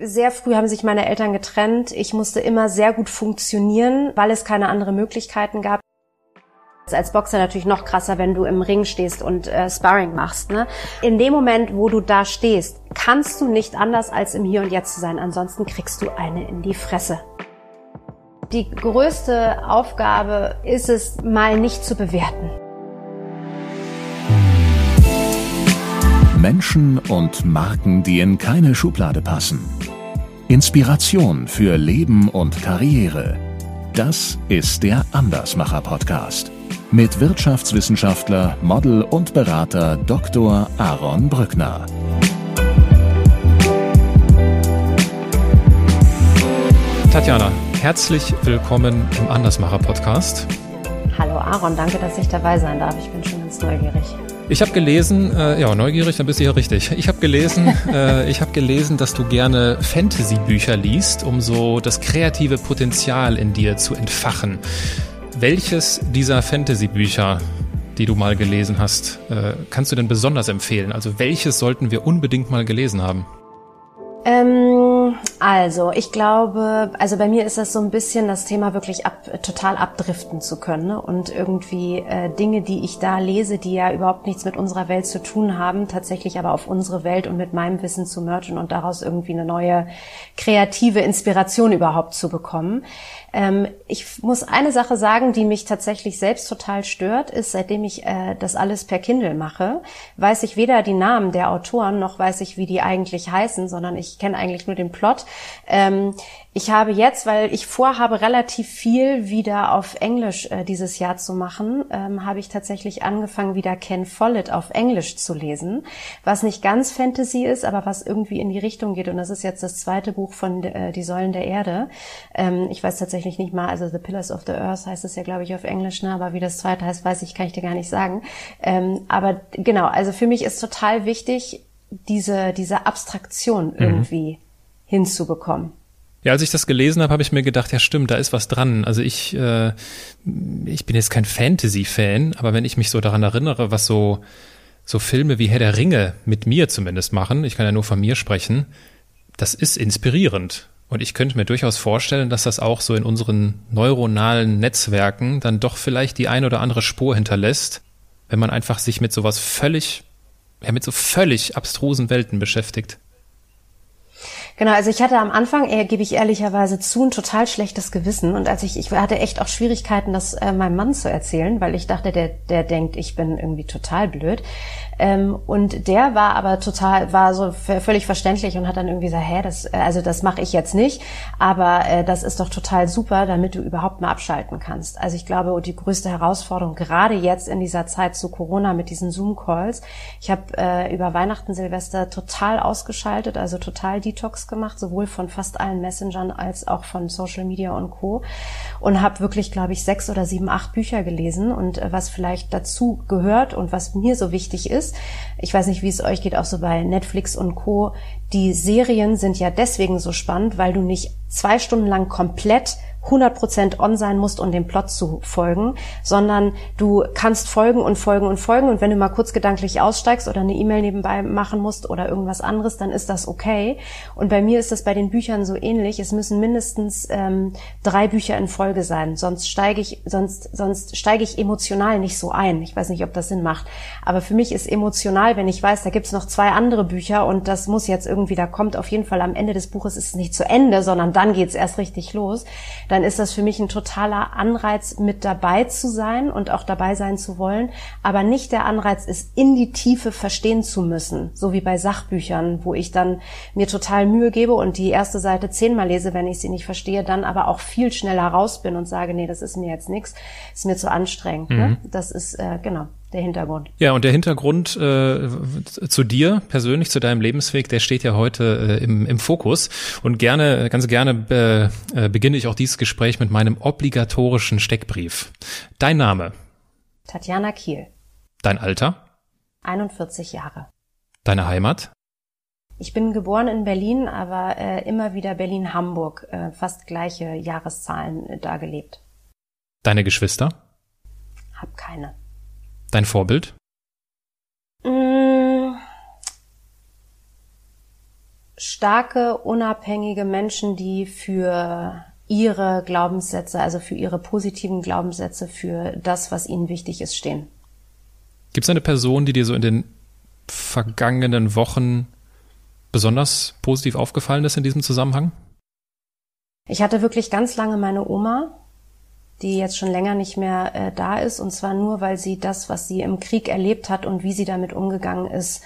Sehr früh haben sich meine Eltern getrennt. Ich musste immer sehr gut funktionieren, weil es keine anderen Möglichkeiten gab. Als Boxer natürlich noch krasser, wenn du im Ring stehst und äh, Sparring machst. Ne? In dem Moment, wo du da stehst, kannst du nicht anders als im Hier und Jetzt zu sein. Ansonsten kriegst du eine in die Fresse. Die größte Aufgabe ist es, mal nicht zu bewerten. Menschen und Marken, die in keine Schublade passen. Inspiration für Leben und Karriere. Das ist der Andersmacher Podcast mit Wirtschaftswissenschaftler, Model und Berater Dr. Aaron Brückner. Tatjana, herzlich willkommen im Andersmacher Podcast. Hallo Aaron, danke, dass ich dabei sein darf. Ich bin schon ganz neugierig. Ich habe gelesen, äh, ja, neugierig, dann bist du ja richtig. Ich habe gelesen, äh, ich habe gelesen, dass du gerne Fantasy-Bücher liest, um so das kreative Potenzial in dir zu entfachen. Welches dieser Fantasy-Bücher, die du mal gelesen hast, äh, kannst du denn besonders empfehlen? Also welches sollten wir unbedingt mal gelesen haben? Ähm, also, ich glaube, also bei mir ist das so ein bisschen das Thema wirklich ab, total abdriften zu können ne? und irgendwie äh, Dinge, die ich da lese, die ja überhaupt nichts mit unserer Welt zu tun haben, tatsächlich aber auf unsere Welt und mit meinem Wissen zu mergen und daraus irgendwie eine neue kreative Inspiration überhaupt zu bekommen. Ähm, ich muss eine Sache sagen, die mich tatsächlich selbst total stört, ist, seitdem ich äh, das alles per Kindle mache, weiß ich weder die Namen der Autoren noch weiß ich, wie die eigentlich heißen, sondern ich kenne eigentlich nur den Plot. Ähm, ich habe jetzt, weil ich vorhabe, relativ viel wieder auf Englisch äh, dieses Jahr zu machen, ähm, habe ich tatsächlich angefangen, wieder Ken Follett auf Englisch zu lesen, was nicht ganz Fantasy ist, aber was irgendwie in die Richtung geht. Und das ist jetzt das zweite Buch von äh, Die Säulen der Erde. Ähm, ich weiß tatsächlich nicht mal, also The Pillars of the Earth heißt es ja, glaube ich, auf Englisch, ne? aber wie das zweite heißt, weiß ich, kann ich dir gar nicht sagen. Ähm, aber genau, also für mich ist total wichtig, diese, diese Abstraktion mhm. irgendwie mhm. hinzubekommen. Ja, als ich das gelesen habe, habe ich mir gedacht, ja stimmt, da ist was dran. Also ich, äh, ich bin jetzt kein Fantasy-Fan, aber wenn ich mich so daran erinnere, was so, so Filme wie Herr der Ringe mit mir zumindest machen, ich kann ja nur von mir sprechen, das ist inspirierend. Und ich könnte mir durchaus vorstellen, dass das auch so in unseren neuronalen Netzwerken dann doch vielleicht die ein oder andere Spur hinterlässt, wenn man einfach sich mit sowas völlig, ja, mit so völlig abstrusen Welten beschäftigt. Genau, also ich hatte am Anfang, äh, gebe ich ehrlicherweise zu, ein total schlechtes Gewissen. Und als ich, ich hatte echt auch Schwierigkeiten, das äh, meinem Mann zu erzählen, weil ich dachte, der, der denkt, ich bin irgendwie total blöd. Ähm, und der war aber total, war so völlig verständlich und hat dann irgendwie gesagt, hä, das, äh, also das mache ich jetzt nicht, aber äh, das ist doch total super, damit du überhaupt mal abschalten kannst. Also ich glaube, die größte Herausforderung, gerade jetzt in dieser Zeit zu Corona mit diesen Zoom-Calls, ich habe äh, über Weihnachten, Silvester total ausgeschaltet, also total Detox gemacht, sowohl von fast allen Messengern als auch von Social Media und Co. Und habe wirklich, glaube ich, sechs oder sieben, acht Bücher gelesen und äh, was vielleicht dazu gehört und was mir so wichtig ist, ich weiß nicht, wie es euch geht, auch so bei Netflix und Co. Die Serien sind ja deswegen so spannend, weil du nicht zwei Stunden lang komplett 100% on sein musst, um dem Plot zu folgen, sondern du kannst folgen und folgen und folgen und wenn du mal kurz gedanklich aussteigst oder eine E-Mail nebenbei machen musst oder irgendwas anderes, dann ist das okay. Und bei mir ist das bei den Büchern so ähnlich. Es müssen mindestens ähm, drei Bücher in Folge sein, sonst steige ich sonst sonst steige ich emotional nicht so ein. Ich weiß nicht, ob das Sinn macht, aber für mich ist emotional, wenn ich weiß, da gibt's noch zwei andere Bücher und das muss jetzt irgendwie, da kommt auf jeden Fall am Ende des Buches ist es nicht zu Ende, sondern dann geht's erst richtig los. Dann dann ist das für mich ein totaler Anreiz, mit dabei zu sein und auch dabei sein zu wollen. Aber nicht der Anreiz ist, in die Tiefe verstehen zu müssen, so wie bei Sachbüchern, wo ich dann mir total Mühe gebe und die erste Seite zehnmal lese, wenn ich sie nicht verstehe, dann aber auch viel schneller raus bin und sage, nee, das ist mir jetzt nichts, ist mir zu anstrengend. Ne? Mhm. Ne? Das ist, äh, genau der Hintergrund. Ja, und der Hintergrund äh, zu dir persönlich, zu deinem Lebensweg, der steht ja heute äh, im, im Fokus. Und gerne, ganz gerne äh, äh, beginne ich auch dieses Gespräch mit meinem obligatorischen Steckbrief. Dein Name? Tatjana Kiel. Dein Alter? 41 Jahre. Deine Heimat? Ich bin geboren in Berlin, aber äh, immer wieder Berlin-Hamburg, äh, fast gleiche Jahreszahlen äh, da gelebt. Deine Geschwister? Hab keine. Dein Vorbild? Mm. starke, unabhängige Menschen, die für ihre Glaubenssätze, also für ihre positiven Glaubenssätze, für das, was ihnen wichtig ist, stehen. Gibt es eine Person, die dir so in den vergangenen Wochen besonders positiv aufgefallen ist in diesem Zusammenhang? Ich hatte wirklich ganz lange meine Oma, die jetzt schon länger nicht mehr äh, da ist, und zwar nur, weil sie das, was sie im Krieg erlebt hat und wie sie damit umgegangen ist,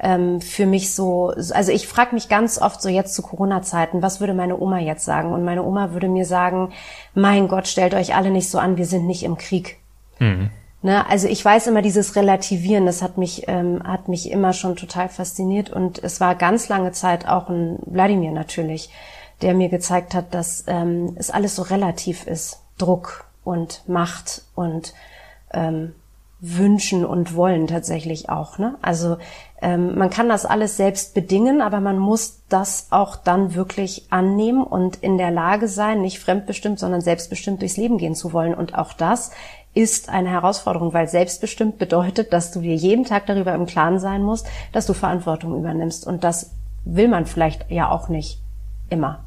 ähm, für mich so, also ich frage mich ganz oft so jetzt zu Corona-Zeiten, was würde meine Oma jetzt sagen? Und meine Oma würde mir sagen, mein Gott, stellt euch alle nicht so an, wir sind nicht im Krieg. Mhm. Ne, also ich weiß immer dieses Relativieren, das hat mich ähm, hat mich immer schon total fasziniert und es war ganz lange Zeit auch ein Wladimir natürlich, der mir gezeigt hat, dass ähm, es alles so relativ ist, Druck und Macht und ähm, Wünschen und Wollen tatsächlich auch. Ne? Also ähm, man kann das alles selbst bedingen, aber man muss das auch dann wirklich annehmen und in der Lage sein, nicht fremdbestimmt, sondern selbstbestimmt durchs Leben gehen zu wollen. Und auch das ist eine Herausforderung, weil selbstbestimmt bedeutet, dass du dir jeden Tag darüber im Klaren sein musst, dass du Verantwortung übernimmst. Und das will man vielleicht ja auch nicht immer.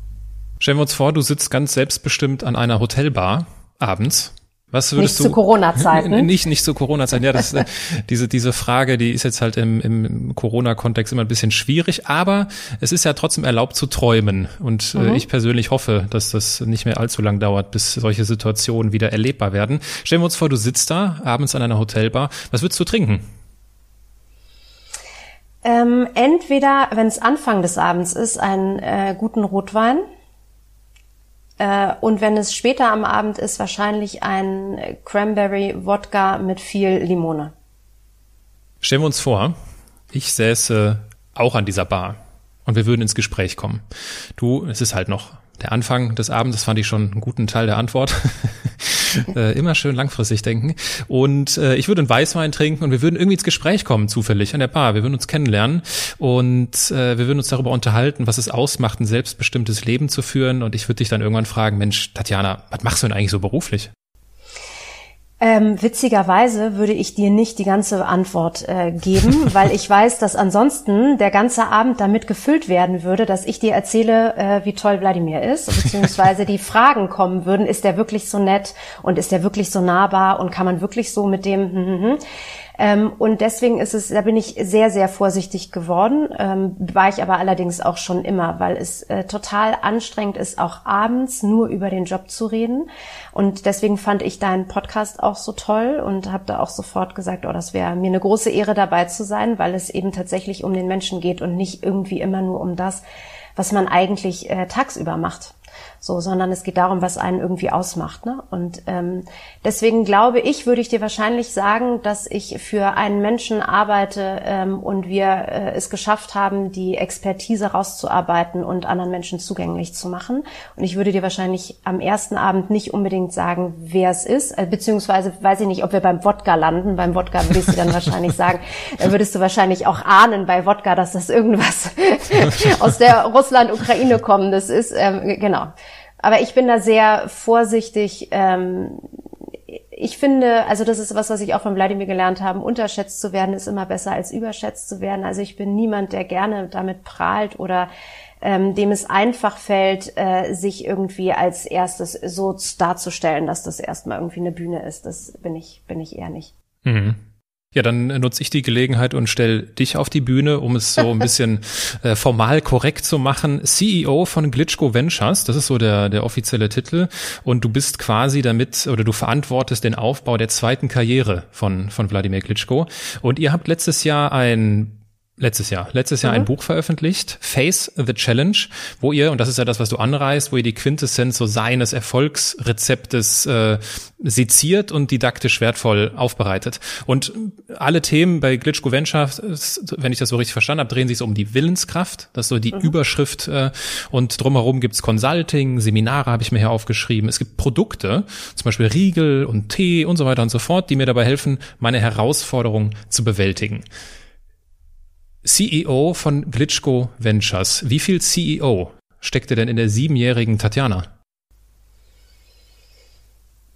Stellen wir uns vor, du sitzt ganz selbstbestimmt an einer Hotelbar abends was würdest nicht du, zu Corona-Zeiten. Nicht, nicht zu Corona-Zeiten. Ja, das, äh, diese, diese Frage, die ist jetzt halt im, im Corona-Kontext immer ein bisschen schwierig, aber es ist ja trotzdem erlaubt zu träumen. Und äh, mhm. äh, ich persönlich hoffe, dass das nicht mehr allzu lang dauert, bis solche Situationen wieder erlebbar werden. Stellen wir uns vor, du sitzt da abends an einer Hotelbar. Was würdest du trinken? Ähm, entweder, wenn es Anfang des Abends ist, einen äh, guten Rotwein und wenn es später am Abend ist, wahrscheinlich ein Cranberry-Wodka mit viel Limone. Stellen wir uns vor, ich säße auch an dieser Bar und wir würden ins Gespräch kommen. Du, es ist halt noch der Anfang des Abends, das fand ich schon einen guten Teil der Antwort. äh, immer schön langfristig denken. Und äh, ich würde einen Weißwein trinken und wir würden irgendwie ins Gespräch kommen, zufällig an der Bar. Wir würden uns kennenlernen und äh, wir würden uns darüber unterhalten, was es ausmacht, ein selbstbestimmtes Leben zu führen. Und ich würde dich dann irgendwann fragen, Mensch, Tatjana, was machst du denn eigentlich so beruflich? Ähm, witzigerweise würde ich dir nicht die ganze Antwort äh, geben, weil ich weiß, dass ansonsten der ganze Abend damit gefüllt werden würde, dass ich dir erzähle, äh, wie toll Wladimir ist, beziehungsweise die Fragen kommen würden, ist der wirklich so nett und ist der wirklich so nahbar und kann man wirklich so mit dem, hm, hm, hm. Ähm, und deswegen ist es, da bin ich sehr, sehr vorsichtig geworden, ähm, war ich aber allerdings auch schon immer, weil es äh, total anstrengend ist, auch abends nur über den Job zu reden. Und deswegen fand ich deinen Podcast auch so toll und habe da auch sofort gesagt, oh, das wäre mir eine große Ehre dabei zu sein, weil es eben tatsächlich um den Menschen geht und nicht irgendwie immer nur um das, was man eigentlich äh, tagsüber macht so, sondern es geht darum, was einen irgendwie ausmacht. Ne? Und ähm, deswegen glaube ich, würde ich dir wahrscheinlich sagen, dass ich für einen Menschen arbeite ähm, und wir äh, es geschafft haben, die Expertise rauszuarbeiten und anderen Menschen zugänglich zu machen. Und ich würde dir wahrscheinlich am ersten Abend nicht unbedingt sagen, wer es ist, äh, beziehungsweise weiß ich nicht, ob wir beim Wodka landen. Beim Wodka würdest du dann wahrscheinlich sagen, da würdest du wahrscheinlich auch ahnen bei Wodka, dass das irgendwas aus der Russland-Ukraine kommendes ist. Ähm, genau. Aber ich bin da sehr vorsichtig. Ähm, ich finde, also das ist was, was ich auch von Wladimir gelernt habe, unterschätzt zu werden ist immer besser als überschätzt zu werden. Also ich bin niemand, der gerne damit prahlt oder ähm, dem es einfach fällt, äh, sich irgendwie als erstes so darzustellen, dass das erstmal irgendwie eine Bühne ist. Das bin ich, bin ich eher nicht. Mhm. Ja, dann nutze ich die Gelegenheit und stell dich auf die Bühne, um es so ein bisschen äh, formal korrekt zu machen. CEO von Glitchko Ventures, das ist so der, der offizielle Titel. Und du bist quasi damit oder du verantwortest den Aufbau der zweiten Karriere von, von Wladimir Glitschko. Und ihr habt letztes Jahr ein Letztes Jahr. Letztes Jahr mhm. ein Buch veröffentlicht, Face the Challenge, wo ihr, und das ist ja das, was du anreißt, wo ihr die Quintessenz so seines Erfolgsrezeptes äh, seziert und didaktisch wertvoll aufbereitet. Und alle Themen bei Glitchko Venture, wenn ich das so richtig verstanden habe, drehen sich so um die Willenskraft. Das ist so die mhm. Überschrift. Äh, und drumherum gibt's Consulting, Seminare habe ich mir hier aufgeschrieben. Es gibt Produkte, zum Beispiel Riegel und Tee und so weiter und so fort, die mir dabei helfen, meine Herausforderung zu bewältigen. CEO von Glitchko Ventures. Wie viel CEO steckte denn in der siebenjährigen Tatjana?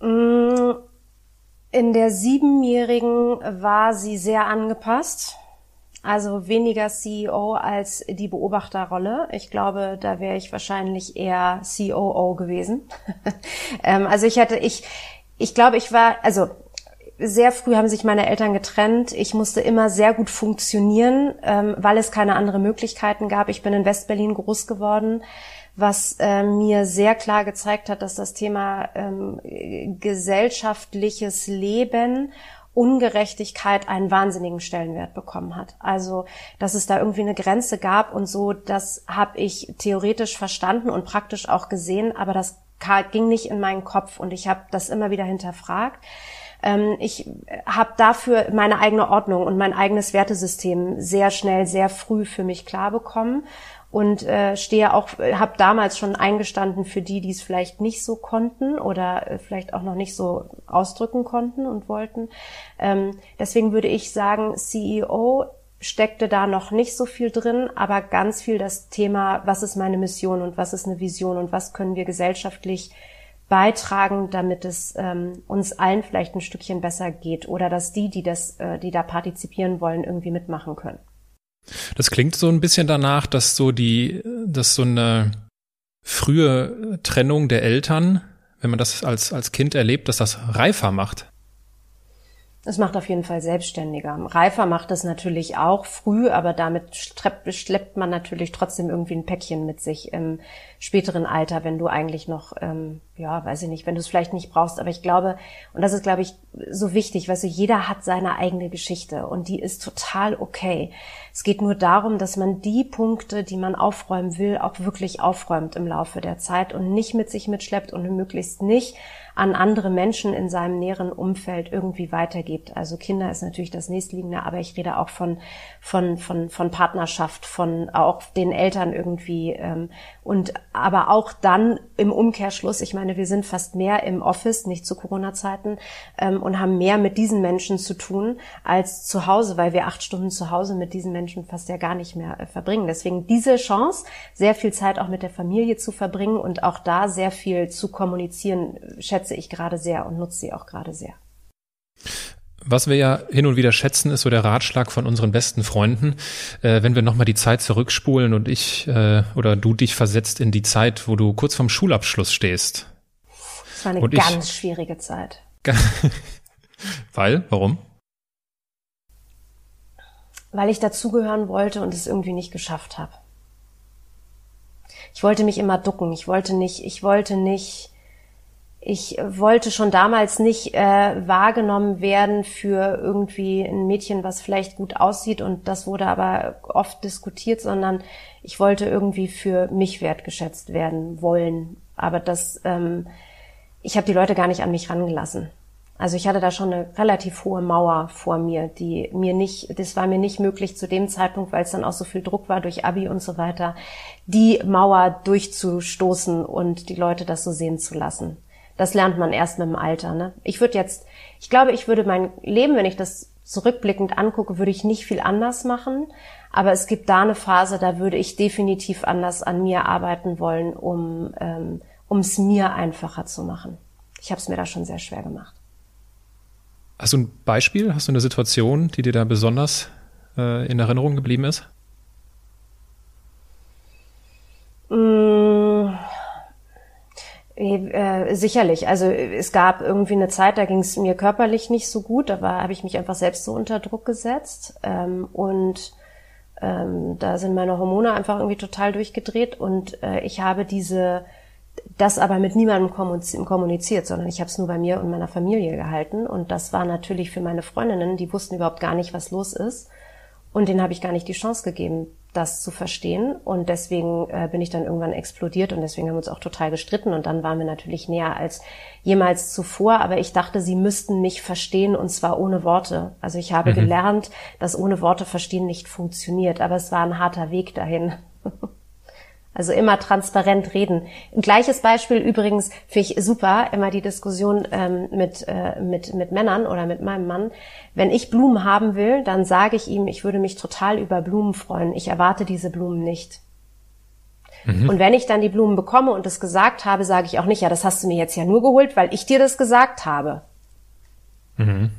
Mm, in der siebenjährigen war sie sehr angepasst. Also weniger CEO als die Beobachterrolle. Ich glaube, da wäre ich wahrscheinlich eher COO gewesen. ähm, also ich hätte, ich, ich glaube, ich war, also sehr früh haben sich meine Eltern getrennt. Ich musste immer sehr gut funktionieren, ähm, weil es keine anderen Möglichkeiten gab. Ich bin in Westberlin groß geworden, was äh, mir sehr klar gezeigt hat, dass das Thema ähm, gesellschaftliches Leben Ungerechtigkeit einen wahnsinnigen Stellenwert bekommen hat. Also, dass es da irgendwie eine Grenze gab und so, das habe ich theoretisch verstanden und praktisch auch gesehen, aber das ging nicht in meinen Kopf und ich habe das immer wieder hinterfragt. Ähm, ich habe dafür meine eigene Ordnung und mein eigenes Wertesystem sehr schnell, sehr früh für mich klar bekommen und äh, stehe auch, habe damals schon eingestanden für die, die es vielleicht nicht so konnten oder äh, vielleicht auch noch nicht so ausdrücken konnten und wollten. Ähm, deswegen würde ich sagen, CEO steckte da noch nicht so viel drin, aber ganz viel das Thema, was ist meine Mission und was ist eine Vision und was können wir gesellschaftlich beitragen, damit es ähm, uns allen vielleicht ein Stückchen besser geht oder dass die, die das, äh, die da partizipieren wollen, irgendwie mitmachen können. Das klingt so ein bisschen danach, dass so die, dass so eine frühe Trennung der Eltern, wenn man das als, als Kind erlebt, dass das reifer macht. Es macht auf jeden Fall selbstständiger. Reifer macht es natürlich auch früh, aber damit schleppt man natürlich trotzdem irgendwie ein Päckchen mit sich im späteren Alter, wenn du eigentlich noch, ähm, ja, weiß ich nicht, wenn du es vielleicht nicht brauchst. Aber ich glaube, und das ist, glaube ich, so wichtig, weißt du, jeder hat seine eigene Geschichte und die ist total okay. Es geht nur darum, dass man die Punkte, die man aufräumen will, auch wirklich aufräumt im Laufe der Zeit und nicht mit sich mitschleppt und möglichst nicht an andere Menschen in seinem näheren Umfeld irgendwie weitergibt. Also Kinder ist natürlich das nächstliegende, aber ich rede auch von, von, von, von Partnerschaft, von auch den Eltern irgendwie ähm, und aber auch dann im Umkehrschluss, ich meine, wir sind fast mehr im Office, nicht zu Corona-Zeiten, ähm, und haben mehr mit diesen Menschen zu tun als zu Hause, weil wir acht Stunden zu Hause mit diesen Menschen fast ja gar nicht mehr äh, verbringen. Deswegen diese Chance, sehr viel Zeit auch mit der Familie zu verbringen und auch da sehr viel zu kommunizieren, schätze ich gerade sehr und nutze sie auch gerade sehr. Was wir ja hin und wieder schätzen, ist so der Ratschlag von unseren besten Freunden, äh, wenn wir nochmal die Zeit zurückspulen und ich äh, oder du dich versetzt in die Zeit, wo du kurz vorm Schulabschluss stehst. Das war eine und ganz ich, schwierige Zeit. Weil? Warum? Weil ich dazugehören wollte und es irgendwie nicht geschafft habe. Ich wollte mich immer ducken. Ich wollte nicht, ich wollte nicht ich wollte schon damals nicht äh, wahrgenommen werden für irgendwie ein Mädchen, was vielleicht gut aussieht und das wurde aber oft diskutiert, sondern ich wollte irgendwie für mich wertgeschätzt werden wollen. Aber das, ähm, ich habe die Leute gar nicht an mich rangelassen. Also ich hatte da schon eine relativ hohe Mauer vor mir, die mir nicht, das war mir nicht möglich zu dem Zeitpunkt, weil es dann auch so viel Druck war durch Abi und so weiter, die Mauer durchzustoßen und die Leute das so sehen zu lassen das lernt man erst mit dem Alter. Ne? Ich würde jetzt, ich glaube, ich würde mein Leben, wenn ich das zurückblickend angucke, würde ich nicht viel anders machen. Aber es gibt da eine Phase, da würde ich definitiv anders an mir arbeiten wollen, um ähm, es mir einfacher zu machen. Ich habe es mir da schon sehr schwer gemacht. Hast du ein Beispiel? Hast du eine Situation, die dir da besonders äh, in Erinnerung geblieben ist? Mmh äh, sicherlich. Also es gab irgendwie eine Zeit, da ging es mir körperlich nicht so gut. Da habe ich mich einfach selbst so unter Druck gesetzt. Ähm, und ähm, da sind meine Hormone einfach irgendwie total durchgedreht. Und äh, ich habe diese das aber mit niemandem kommuniziert, sondern ich habe es nur bei mir und meiner Familie gehalten. Und das war natürlich für meine Freundinnen, die wussten überhaupt gar nicht, was los ist. Und denen habe ich gar nicht die Chance gegeben, das zu verstehen. Und deswegen äh, bin ich dann irgendwann explodiert und deswegen haben wir uns auch total gestritten. Und dann waren wir natürlich näher als jemals zuvor. Aber ich dachte, sie müssten mich verstehen und zwar ohne Worte. Also ich habe mhm. gelernt, dass ohne Worte verstehen nicht funktioniert. Aber es war ein harter Weg dahin. Also immer transparent reden. Ein gleiches Beispiel übrigens finde ich super, immer die Diskussion ähm, mit, äh, mit, mit Männern oder mit meinem Mann. Wenn ich Blumen haben will, dann sage ich ihm, ich würde mich total über Blumen freuen. Ich erwarte diese Blumen nicht. Mhm. Und wenn ich dann die Blumen bekomme und das gesagt habe, sage ich auch nicht, ja, das hast du mir jetzt ja nur geholt, weil ich dir das gesagt habe. Mhm.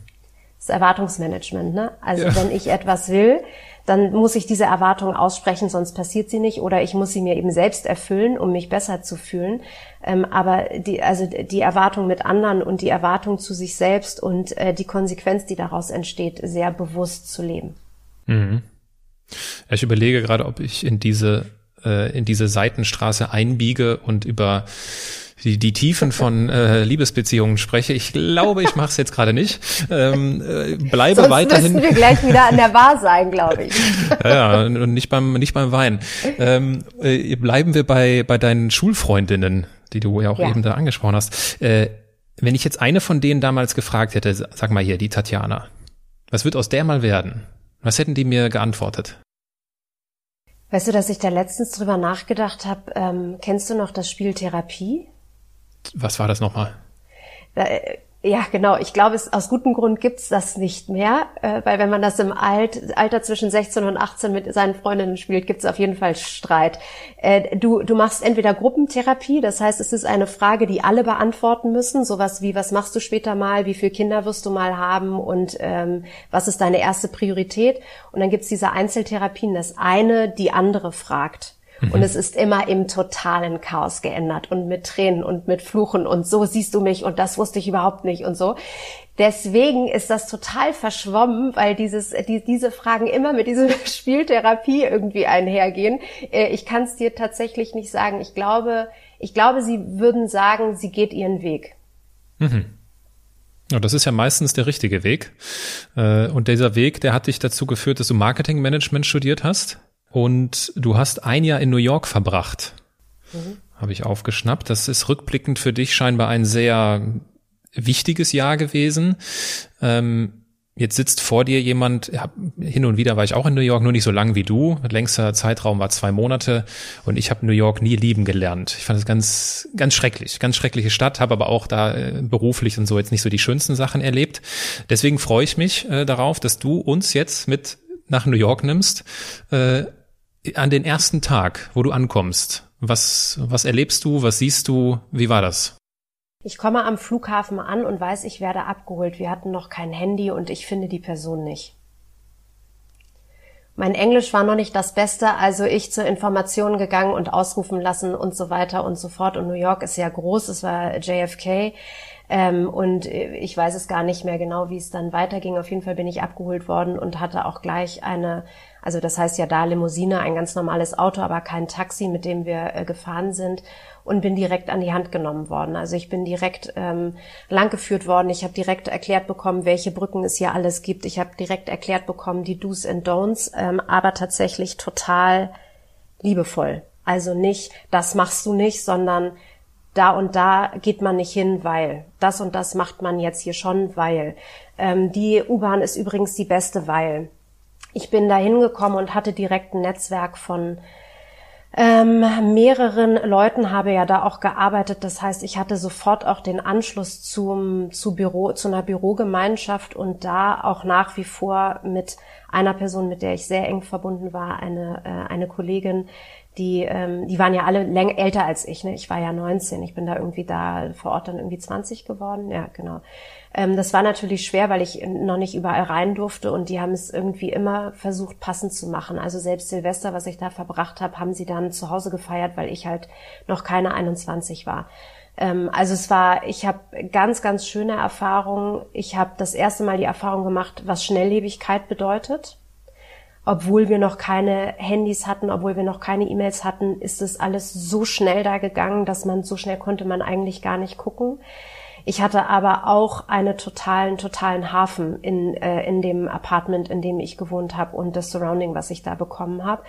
Das Erwartungsmanagement, ne? Also ja. wenn ich etwas will, dann muss ich diese Erwartung aussprechen, sonst passiert sie nicht, oder ich muss sie mir eben selbst erfüllen, um mich besser zu fühlen. Ähm, aber die, also die Erwartung mit anderen und die Erwartung zu sich selbst und äh, die Konsequenz, die daraus entsteht, sehr bewusst zu leben. Mhm. Ich überlege gerade, ob ich in diese äh, in diese Seitenstraße einbiege und über die, die Tiefen von äh, Liebesbeziehungen spreche. Ich glaube, ich mache es jetzt gerade nicht. Ähm, äh, bleibe Sonst weiterhin. müssen wir gleich wieder an der Bar sein, glaube ich. ja, und nicht beim nicht beim Wein. Ähm, äh, bleiben wir bei bei deinen Schulfreundinnen, die du ja auch ja. eben da angesprochen hast. Äh, wenn ich jetzt eine von denen damals gefragt hätte, sag mal hier, die Tatjana, was wird aus der mal werden? Was hätten die mir geantwortet? Weißt du, dass ich da letztens drüber nachgedacht habe, ähm, kennst du noch das Spiel Therapie? Was war das nochmal? Äh, ja, genau. Ich glaube, es, aus gutem Grund gibt's das nicht mehr, äh, weil wenn man das im Alt, Alter zwischen 16 und 18 mit seinen Freundinnen spielt, gibt's auf jeden Fall Streit. Äh, du, du machst entweder Gruppentherapie, das heißt, es ist eine Frage, die alle beantworten müssen, sowas wie, was machst du später mal, wie viele Kinder wirst du mal haben und ähm, was ist deine erste Priorität? Und dann gibt's diese Einzeltherapien, das eine die andere fragt. Mhm. Und es ist immer im totalen Chaos geändert und mit Tränen und mit Fluchen und so siehst du mich und das wusste ich überhaupt nicht und so. Deswegen ist das total verschwommen, weil dieses, die, diese Fragen immer mit dieser Spieltherapie irgendwie einhergehen. Äh, ich kann es dir tatsächlich nicht sagen. Ich glaube, ich glaube, sie würden sagen, sie geht ihren Weg. Mhm. Ja, das ist ja meistens der richtige Weg. Äh, und dieser Weg, der hat dich dazu geführt, dass du Marketingmanagement studiert hast. Und du hast ein Jahr in New York verbracht. Mhm. Habe ich aufgeschnappt. Das ist rückblickend für dich scheinbar ein sehr wichtiges Jahr gewesen. Ähm, jetzt sitzt vor dir jemand, hin und wieder war ich auch in New York, nur nicht so lang wie du. Längster Zeitraum war zwei Monate und ich habe New York nie lieben gelernt. Ich fand es ganz, ganz schrecklich, ganz schreckliche Stadt, habe aber auch da äh, beruflich und so jetzt nicht so die schönsten Sachen erlebt. Deswegen freue ich mich äh, darauf, dass du uns jetzt mit nach New York nimmst. Äh, an den ersten Tag, wo du ankommst, was, was erlebst du, was siehst du, wie war das? Ich komme am Flughafen an und weiß, ich werde abgeholt. Wir hatten noch kein Handy und ich finde die Person nicht. Mein Englisch war noch nicht das Beste, also ich zur Information gegangen und ausrufen lassen und so weiter und so fort. Und New York ist ja groß, es war JFK. Ähm, und ich weiß es gar nicht mehr genau, wie es dann weiterging. Auf jeden Fall bin ich abgeholt worden und hatte auch gleich eine also das heißt ja da Limousine, ein ganz normales Auto, aber kein Taxi, mit dem wir äh, gefahren sind und bin direkt an die Hand genommen worden. Also ich bin direkt ähm, langgeführt worden. Ich habe direkt erklärt bekommen, welche Brücken es hier alles gibt. Ich habe direkt erklärt bekommen, die Do's and Don'ts, ähm, aber tatsächlich total liebevoll. Also nicht, das machst du nicht, sondern da und da geht man nicht hin, weil das und das macht man jetzt hier schon, weil ähm, die U-Bahn ist übrigens die beste, weil ich bin da hingekommen und hatte direkt ein Netzwerk von ähm, mehreren Leuten, habe ja da auch gearbeitet. Das heißt, ich hatte sofort auch den Anschluss zum, zu Büro, zu einer Bürogemeinschaft und da auch nach wie vor mit einer Person, mit der ich sehr eng verbunden war, eine, äh, eine Kollegin, die, ähm, die waren ja alle läng älter als ich. Ne? Ich war ja 19, ich bin da irgendwie da vor Ort dann irgendwie 20 geworden. Ja, genau. Ähm, das war natürlich schwer, weil ich noch nicht überall rein durfte und die haben es irgendwie immer versucht, passend zu machen. Also selbst Silvester, was ich da verbracht habe, haben sie dann zu Hause gefeiert, weil ich halt noch keine 21 war. Ähm, also es war, ich habe ganz, ganz schöne Erfahrungen. Ich habe das erste Mal die Erfahrung gemacht, was Schnelllebigkeit bedeutet obwohl wir noch keine Handys hatten, obwohl wir noch keine E-Mails hatten, ist es alles so schnell da gegangen, dass man so schnell konnte man eigentlich gar nicht gucken. Ich hatte aber auch einen totalen, totalen Hafen in, äh, in dem Apartment, in dem ich gewohnt habe und das Surrounding, was ich da bekommen habe.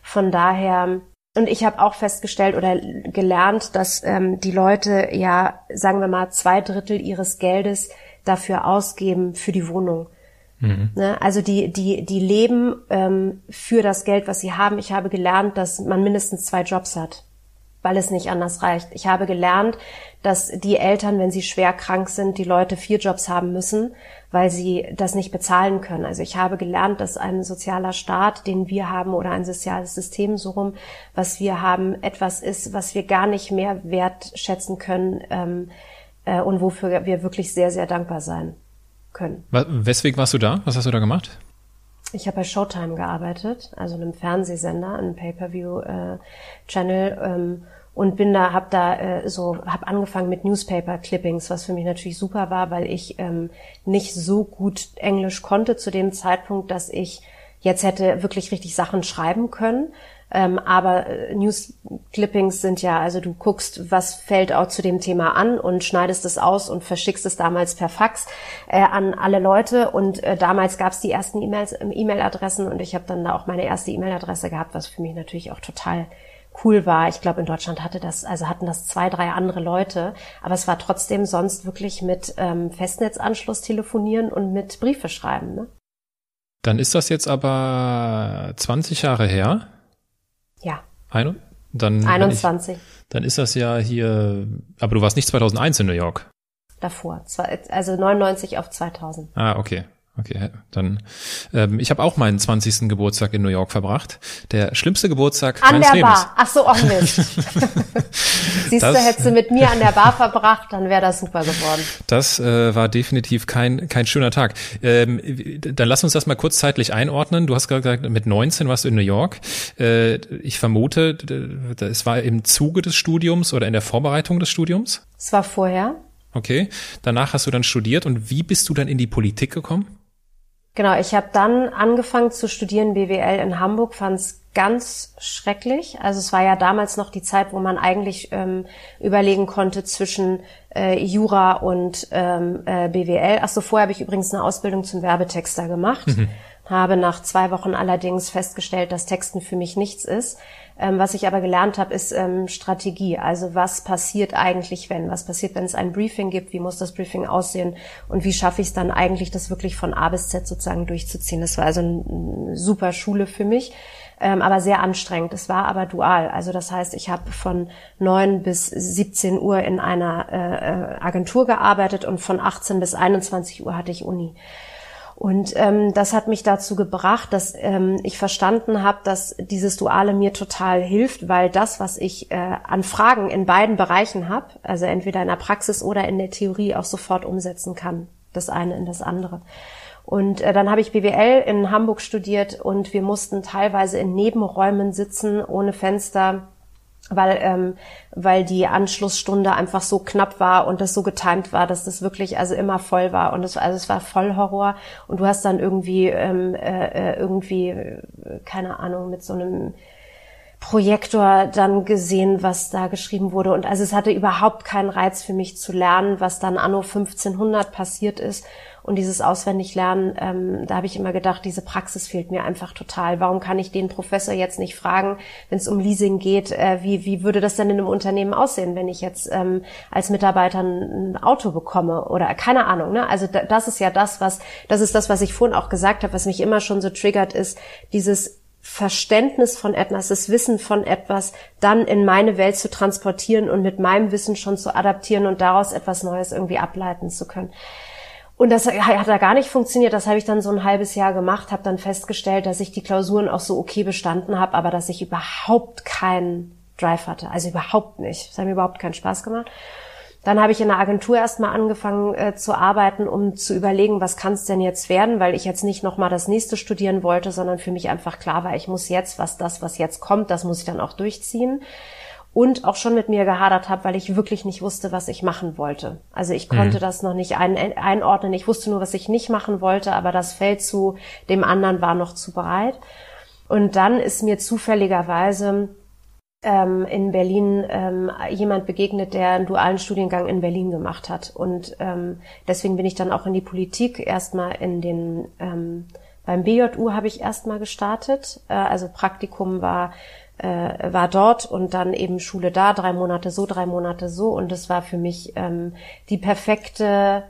Von daher und ich habe auch festgestellt oder gelernt, dass ähm, die Leute ja, sagen wir mal, zwei Drittel ihres Geldes dafür ausgeben für die Wohnung. Mhm. Ne? Also die, die, die leben ähm, für das Geld, was sie haben. Ich habe gelernt, dass man mindestens zwei Jobs hat, weil es nicht anders reicht. Ich habe gelernt, dass die Eltern, wenn sie schwer krank sind, die Leute vier Jobs haben müssen, weil sie das nicht bezahlen können. Also ich habe gelernt, dass ein sozialer Staat, den wir haben, oder ein soziales System so rum, was wir haben, etwas ist, was wir gar nicht mehr wertschätzen können ähm, äh, und wofür wir wirklich sehr, sehr dankbar sein können. Weswegen warst du da? Was hast du da gemacht? Ich habe bei Showtime gearbeitet, also einem Fernsehsender, einem Pay-per-View-Channel. Äh, ähm, und bin da, habe da äh, so, habe angefangen mit Newspaper-Clippings, was für mich natürlich super war, weil ich ähm, nicht so gut Englisch konnte zu dem Zeitpunkt, dass ich jetzt hätte wirklich richtig Sachen schreiben können. Ähm, aber äh, News-Clippings sind ja, also du guckst, was fällt auch zu dem Thema an und schneidest es aus und verschickst es damals per Fax äh, an alle Leute. Und äh, damals gab es die ersten E-Mails, E-Mail-Adressen und ich habe dann da auch meine erste E-Mail-Adresse gehabt, was für mich natürlich auch total cool war. Ich glaube, in Deutschland hatte das, also hatten das zwei, drei andere Leute, aber es war trotzdem sonst wirklich mit ähm, Festnetzanschluss telefonieren und mit Briefe schreiben. Ne? Dann ist das jetzt aber 20 Jahre her. Ein, dann, 21. Ich, dann ist das ja hier, aber du warst nicht 2001 in New York. Davor, also 99 auf 2000. Ah, okay. Okay, dann ähm, ich habe auch meinen 20. Geburtstag in New York verbracht. Der schlimmste Geburtstag an meines der Lebens. Bar. Ach so, auch Mist. Siehst das, du, hättest du mit mir an der Bar verbracht, dann wäre das super geworden. Das äh, war definitiv kein kein schöner Tag. Ähm, dann lass uns das mal kurz zeitlich einordnen. Du hast gesagt, mit 19 warst du in New York. Äh, ich vermute, es war im Zuge des Studiums oder in der Vorbereitung des Studiums. Es war vorher. Okay. Danach hast du dann studiert und wie bist du dann in die Politik gekommen? Genau, ich habe dann angefangen zu studieren BWL in Hamburg, fand es ganz schrecklich. Also es war ja damals noch die Zeit, wo man eigentlich ähm, überlegen konnte zwischen äh, Jura und ähm, äh, BWL. Achso, vorher habe ich übrigens eine Ausbildung zum Werbetexter gemacht. Mhm. Habe nach zwei Wochen allerdings festgestellt, dass Texten für mich nichts ist. Ähm, was ich aber gelernt habe, ist ähm, Strategie. Also was passiert eigentlich, wenn? Was passiert, wenn es ein Briefing gibt? Wie muss das Briefing aussehen? Und wie schaffe ich es dann eigentlich, das wirklich von A bis Z sozusagen durchzuziehen? Das war also eine super Schule für mich. Ähm, aber sehr anstrengend. Es war aber dual. Also das heißt, ich habe von neun bis 17 Uhr in einer äh, äh, Agentur gearbeitet und von 18 bis 21 Uhr hatte ich Uni. Und ähm, das hat mich dazu gebracht, dass ähm, ich verstanden habe, dass dieses Duale mir total hilft, weil das, was ich äh, an Fragen in beiden Bereichen habe, also entweder in der Praxis oder in der Theorie, auch sofort umsetzen kann, das eine in das andere. Und äh, dann habe ich BWL in Hamburg studiert und wir mussten teilweise in Nebenräumen sitzen, ohne Fenster weil, ähm, weil die Anschlussstunde einfach so knapp war und das so getimt war, dass das wirklich also immer voll war. Und es also es war voll Horror. Und du hast dann irgendwie ähm, äh, äh irgendwie äh, keine Ahnung mit so einem Projektor dann gesehen, was da geschrieben wurde. Und also es hatte überhaupt keinen Reiz für mich zu lernen, was dann anno 1500 passiert ist und dieses Auswendiglernen, ähm, da habe ich immer gedacht, diese Praxis fehlt mir einfach total. Warum kann ich den Professor jetzt nicht fragen, wenn es um Leasing geht, äh, wie, wie würde das denn in einem Unternehmen aussehen, wenn ich jetzt ähm, als Mitarbeiter ein, Auto bekomme oder keine Ahnung. Ne? Also da, das ist ja das, was, das ist das, was ich vorhin auch gesagt habe, was mich immer schon so triggert, ist dieses Verständnis von etwas, das Wissen von etwas dann in meine Welt zu transportieren und mit meinem Wissen schon zu adaptieren und daraus etwas Neues irgendwie ableiten zu können. Und das hat da gar nicht funktioniert. Das habe ich dann so ein halbes Jahr gemacht, habe dann festgestellt, dass ich die Klausuren auch so okay bestanden habe, aber dass ich überhaupt keinen Drive hatte. Also überhaupt nicht. Das hat mir überhaupt keinen Spaß gemacht. Dann habe ich in der Agentur erstmal angefangen äh, zu arbeiten, um zu überlegen, was kann es denn jetzt werden, weil ich jetzt nicht nochmal das nächste studieren wollte, sondern für mich einfach klar war, ich muss jetzt, was das, was jetzt kommt, das muss ich dann auch durchziehen und auch schon mit mir gehadert habe, weil ich wirklich nicht wusste, was ich machen wollte. Also ich konnte mhm. das noch nicht ein, einordnen. Ich wusste nur, was ich nicht machen wollte, aber das Feld zu dem anderen war noch zu breit. Und dann ist mir zufälligerweise ähm, in Berlin ähm, jemand begegnet, der einen dualen Studiengang in Berlin gemacht hat. Und ähm, deswegen bin ich dann auch in die Politik erstmal in den ähm, beim BJU habe ich erstmal gestartet. Äh, also Praktikum war äh, war dort und dann eben Schule da, drei Monate so, drei Monate so. Und es war für mich ähm, die perfekte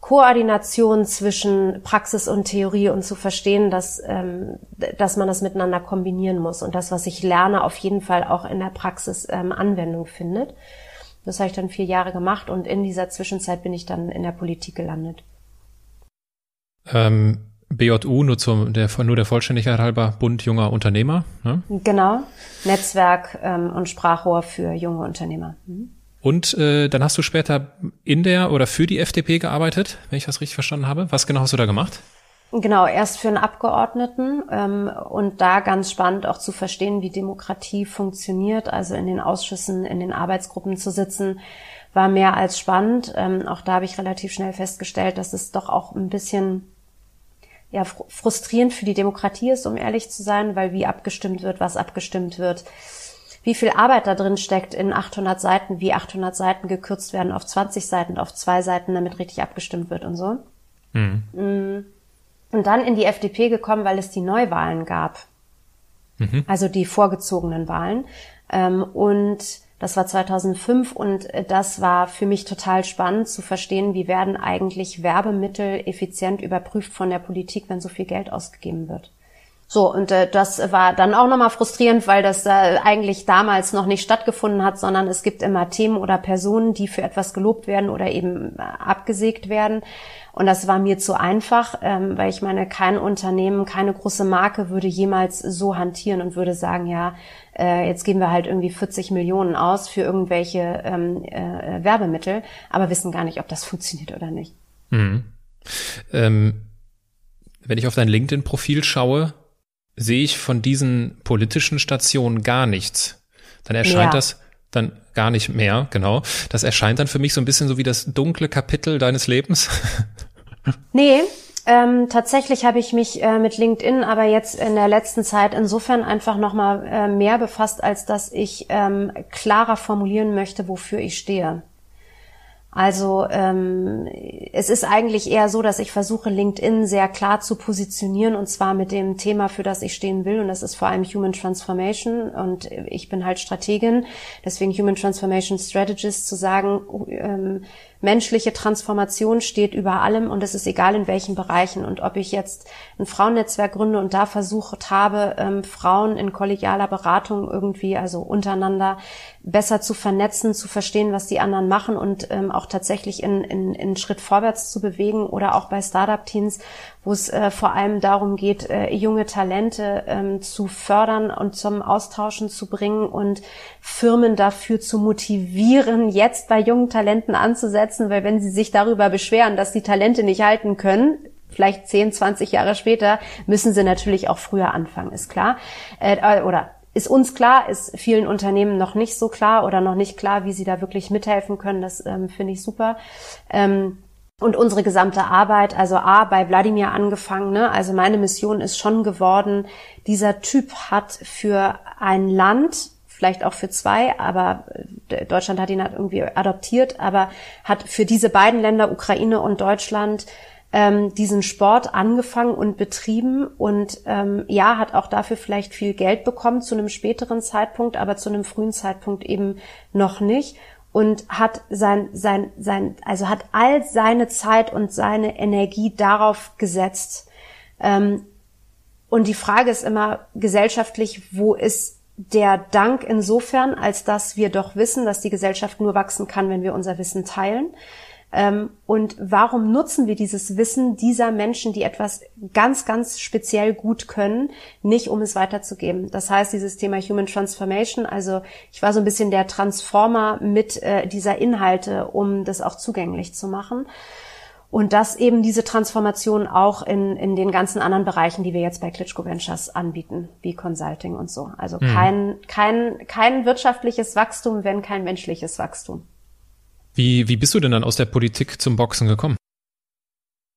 Koordination zwischen Praxis und Theorie und zu verstehen, dass, ähm, dass man das miteinander kombinieren muss und das, was ich lerne, auf jeden Fall auch in der Praxis ähm, Anwendung findet. Das habe ich dann vier Jahre gemacht und in dieser Zwischenzeit bin ich dann in der Politik gelandet. Ähm, BJU, nur, zum, der, nur der Vollständigkeit halber, Bund junger Unternehmer. Ne? Genau, Netzwerk ähm, und Sprachrohr für junge Unternehmer. Mhm. Und äh, dann hast du später in der oder für die FDP gearbeitet, wenn ich das richtig verstanden habe. Was genau hast du da gemacht? Genau, erst für einen Abgeordneten ähm, und da ganz spannend auch zu verstehen, wie Demokratie funktioniert, also in den Ausschüssen, in den Arbeitsgruppen zu sitzen, war mehr als spannend. Ähm, auch da habe ich relativ schnell festgestellt, dass es doch auch ein bisschen ja, frustrierend für die Demokratie ist, um ehrlich zu sein, weil wie abgestimmt wird, was abgestimmt wird, wie viel Arbeit da drin steckt in 800 Seiten, wie 800 Seiten gekürzt werden auf 20 Seiten, auf zwei Seiten, damit richtig abgestimmt wird und so. Mhm. Mm. Und dann in die FDP gekommen, weil es die Neuwahlen gab. Mhm. Also die vorgezogenen Wahlen. Ähm, und das war 2005 und äh, das war für mich total spannend zu verstehen, wie werden eigentlich Werbemittel effizient überprüft von der Politik, wenn so viel Geld ausgegeben wird. So, und äh, das war dann auch nochmal frustrierend, weil das äh, eigentlich damals noch nicht stattgefunden hat, sondern es gibt immer Themen oder Personen, die für etwas gelobt werden oder eben äh, abgesägt werden. Und das war mir zu einfach, ähm, weil ich meine, kein Unternehmen, keine große Marke würde jemals so hantieren und würde sagen, ja, äh, jetzt geben wir halt irgendwie 40 Millionen aus für irgendwelche ähm, äh, Werbemittel, aber wissen gar nicht, ob das funktioniert oder nicht. Mhm. Ähm, wenn ich auf dein LinkedIn-Profil schaue, sehe ich von diesen politischen Stationen gar nichts. Dann erscheint ja. das dann gar nicht mehr, genau. Das erscheint dann für mich so ein bisschen so wie das dunkle Kapitel deines Lebens. nee, ähm, tatsächlich habe ich mich äh, mit LinkedIn aber jetzt in der letzten Zeit insofern einfach nochmal äh, mehr befasst, als dass ich ähm, klarer formulieren möchte, wofür ich stehe. Also ähm, es ist eigentlich eher so, dass ich versuche, LinkedIn sehr klar zu positionieren und zwar mit dem Thema, für das ich stehen will. Und das ist vor allem Human Transformation. Und ich bin halt Strategin, deswegen Human Transformation Strategist zu sagen, ähm, menschliche Transformation steht über allem und es ist egal in welchen Bereichen. Und ob ich jetzt ein Frauennetzwerk gründe und da versucht habe, ähm, Frauen in kollegialer Beratung irgendwie, also untereinander, besser zu vernetzen, zu verstehen, was die anderen machen und ähm, auch tatsächlich in, in, in Schritt vorwärts zu bewegen oder auch bei Startup-Teams, wo es äh, vor allem darum geht, äh, junge Talente ähm, zu fördern und zum Austauschen zu bringen und Firmen dafür zu motivieren, jetzt bei jungen Talenten anzusetzen, weil wenn sie sich darüber beschweren, dass die Talente nicht halten können, vielleicht 10, 20 Jahre später, müssen sie natürlich auch früher anfangen, ist klar. Äh, oder ist uns klar, ist vielen Unternehmen noch nicht so klar oder noch nicht klar, wie sie da wirklich mithelfen können. Das ähm, finde ich super. Ähm, und unsere gesamte Arbeit, also A, bei Wladimir angefangen, ne? also meine Mission ist schon geworden, dieser Typ hat für ein Land, vielleicht auch für zwei, aber äh, Deutschland hat ihn halt irgendwie adoptiert, aber hat für diese beiden Länder, Ukraine und Deutschland, ähm, diesen Sport angefangen und betrieben und ähm, ja, hat auch dafür vielleicht viel Geld bekommen zu einem späteren Zeitpunkt, aber zu einem frühen Zeitpunkt eben noch nicht und hat sein, sein, sein, also hat all seine Zeit und seine Energie darauf gesetzt. Ähm, und die Frage ist immer gesellschaftlich, wo ist der Dank insofern, als dass wir doch wissen, dass die Gesellschaft nur wachsen kann, wenn wir unser Wissen teilen. Ähm, und warum nutzen wir dieses Wissen dieser Menschen, die etwas ganz, ganz speziell gut können, nicht um es weiterzugeben? Das heißt, dieses Thema Human Transformation, also ich war so ein bisschen der Transformer mit äh, dieser Inhalte, um das auch zugänglich zu machen. Und dass eben diese Transformation auch in, in den ganzen anderen Bereichen, die wir jetzt bei Klitschko Ventures anbieten, wie Consulting und so. Also mhm. kein, kein, kein wirtschaftliches Wachstum, wenn kein menschliches Wachstum. Wie, wie bist du denn dann aus der Politik zum Boxen gekommen?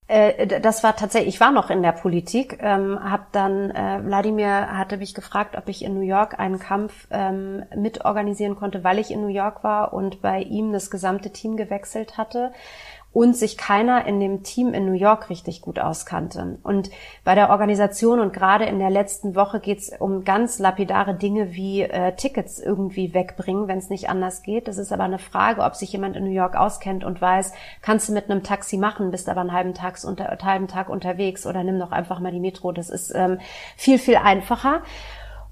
Äh, das war tatsächlich, ich war noch in der Politik, ähm, habe dann, äh, Wladimir hatte mich gefragt, ob ich in New York einen Kampf ähm, mitorganisieren konnte, weil ich in New York war und bei ihm das gesamte Team gewechselt hatte und sich keiner in dem Team in New York richtig gut auskannte. Und bei der Organisation und gerade in der letzten Woche geht es um ganz lapidare Dinge wie äh, Tickets irgendwie wegbringen, wenn es nicht anders geht. Das ist aber eine Frage, ob sich jemand in New York auskennt und weiß, kannst du mit einem Taxi machen, bist aber einen halben, Tags unter, halben Tag unterwegs oder nimm doch einfach mal die Metro. Das ist ähm, viel, viel einfacher.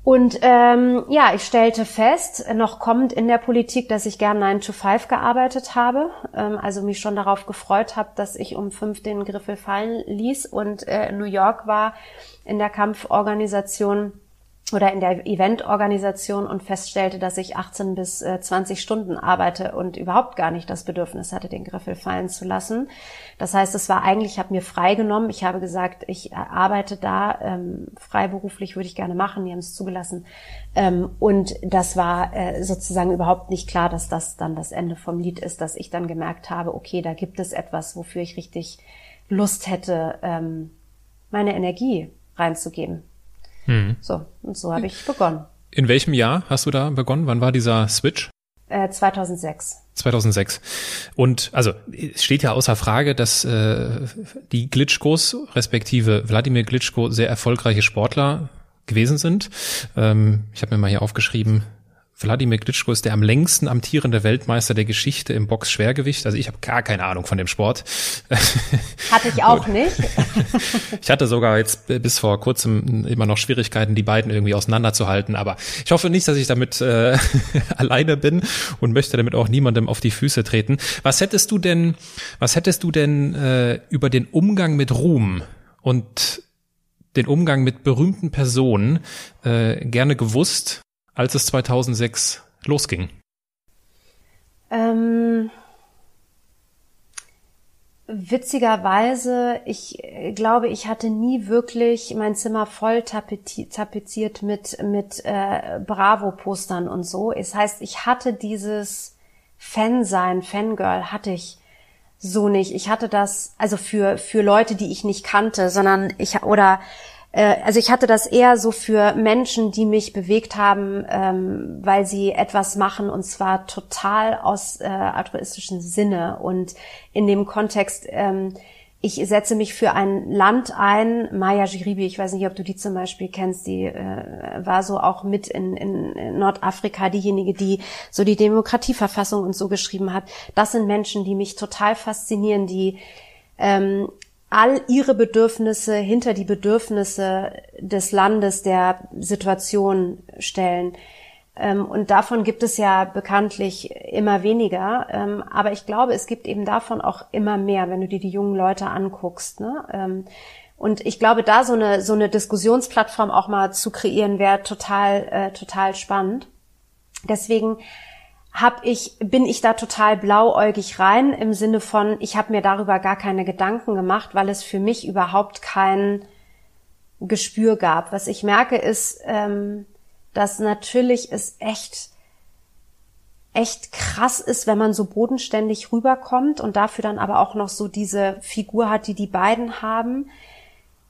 Und ähm, ja, ich stellte fest, noch kommend in der Politik, dass ich gern 9 to 5 gearbeitet habe, ähm, also mich schon darauf gefreut habe, dass ich um fünf den Griffel fallen ließ. Und äh, in New York war in der Kampforganisation oder in der Eventorganisation und feststellte, dass ich 18 bis 20 Stunden arbeite und überhaupt gar nicht das Bedürfnis hatte, den Griffel fallen zu lassen. Das heißt, es war eigentlich, ich habe mir freigenommen. Ich habe gesagt, ich arbeite da, ähm, freiberuflich würde ich gerne machen, die haben es zugelassen. Ähm, und das war äh, sozusagen überhaupt nicht klar, dass das dann das Ende vom Lied ist, dass ich dann gemerkt habe, okay, da gibt es etwas, wofür ich richtig Lust hätte, ähm, meine Energie reinzugeben. Mhm. So, und so habe ich begonnen. In welchem Jahr hast du da begonnen? Wann war dieser Switch? Äh, 2006. 2006. Und also es steht ja außer Frage, dass äh, die Glitschkos, respektive Wladimir Glitschko, sehr erfolgreiche Sportler gewesen sind. Ähm, ich habe mir mal hier aufgeschrieben, Wladimir Klitschko ist der am längsten amtierende Weltmeister der Geschichte im Box-Schwergewicht. Also ich habe gar keine Ahnung von dem Sport. Hatte ich auch nicht. ich hatte sogar jetzt bis vor kurzem immer noch Schwierigkeiten, die beiden irgendwie auseinanderzuhalten. Aber ich hoffe nicht, dass ich damit äh, alleine bin und möchte damit auch niemandem auf die Füße treten. Was hättest du denn, was hättest du denn äh, über den Umgang mit Ruhm und den Umgang mit berühmten Personen äh, gerne gewusst als es 2006 losging? Ähm, witzigerweise, ich glaube, ich hatte nie wirklich mein Zimmer voll tapeziert mit, mit äh, Bravo-Postern und so. Es heißt, ich hatte dieses Fan-Sein, Fangirl hatte ich so nicht. Ich hatte das, also für, für Leute, die ich nicht kannte, sondern ich, oder äh, also ich hatte das eher so für Menschen, die mich bewegt haben, ähm, weil sie etwas machen und zwar total aus äh, altruistischen Sinne und in dem Kontext, ähm, ich setze mich für ein Land ein. Maya Giribi, ich weiß nicht, ob du die zum Beispiel kennst, die äh, war so auch mit in, in Nordafrika diejenige, die so die Demokratieverfassung und so geschrieben hat. Das sind Menschen, die mich total faszinieren, die ähm, all ihre Bedürfnisse hinter die Bedürfnisse des Landes, der Situation stellen. Ähm, und davon gibt es ja bekanntlich immer weniger. Ähm, aber ich glaube, es gibt eben davon auch immer mehr, wenn du dir die jungen Leute anguckst. Ne? Ähm, und ich glaube, da so eine, so eine Diskussionsplattform auch mal zu kreieren, wäre total, äh, total spannend. Deswegen hab ich, bin ich da total blauäugig rein im Sinne von, ich habe mir darüber gar keine Gedanken gemacht, weil es für mich überhaupt kein Gespür gab. Was ich merke ist, ähm, dass natürlich es echt echt krass ist, wenn man so bodenständig rüberkommt und dafür dann aber auch noch so diese Figur hat, die die beiden haben,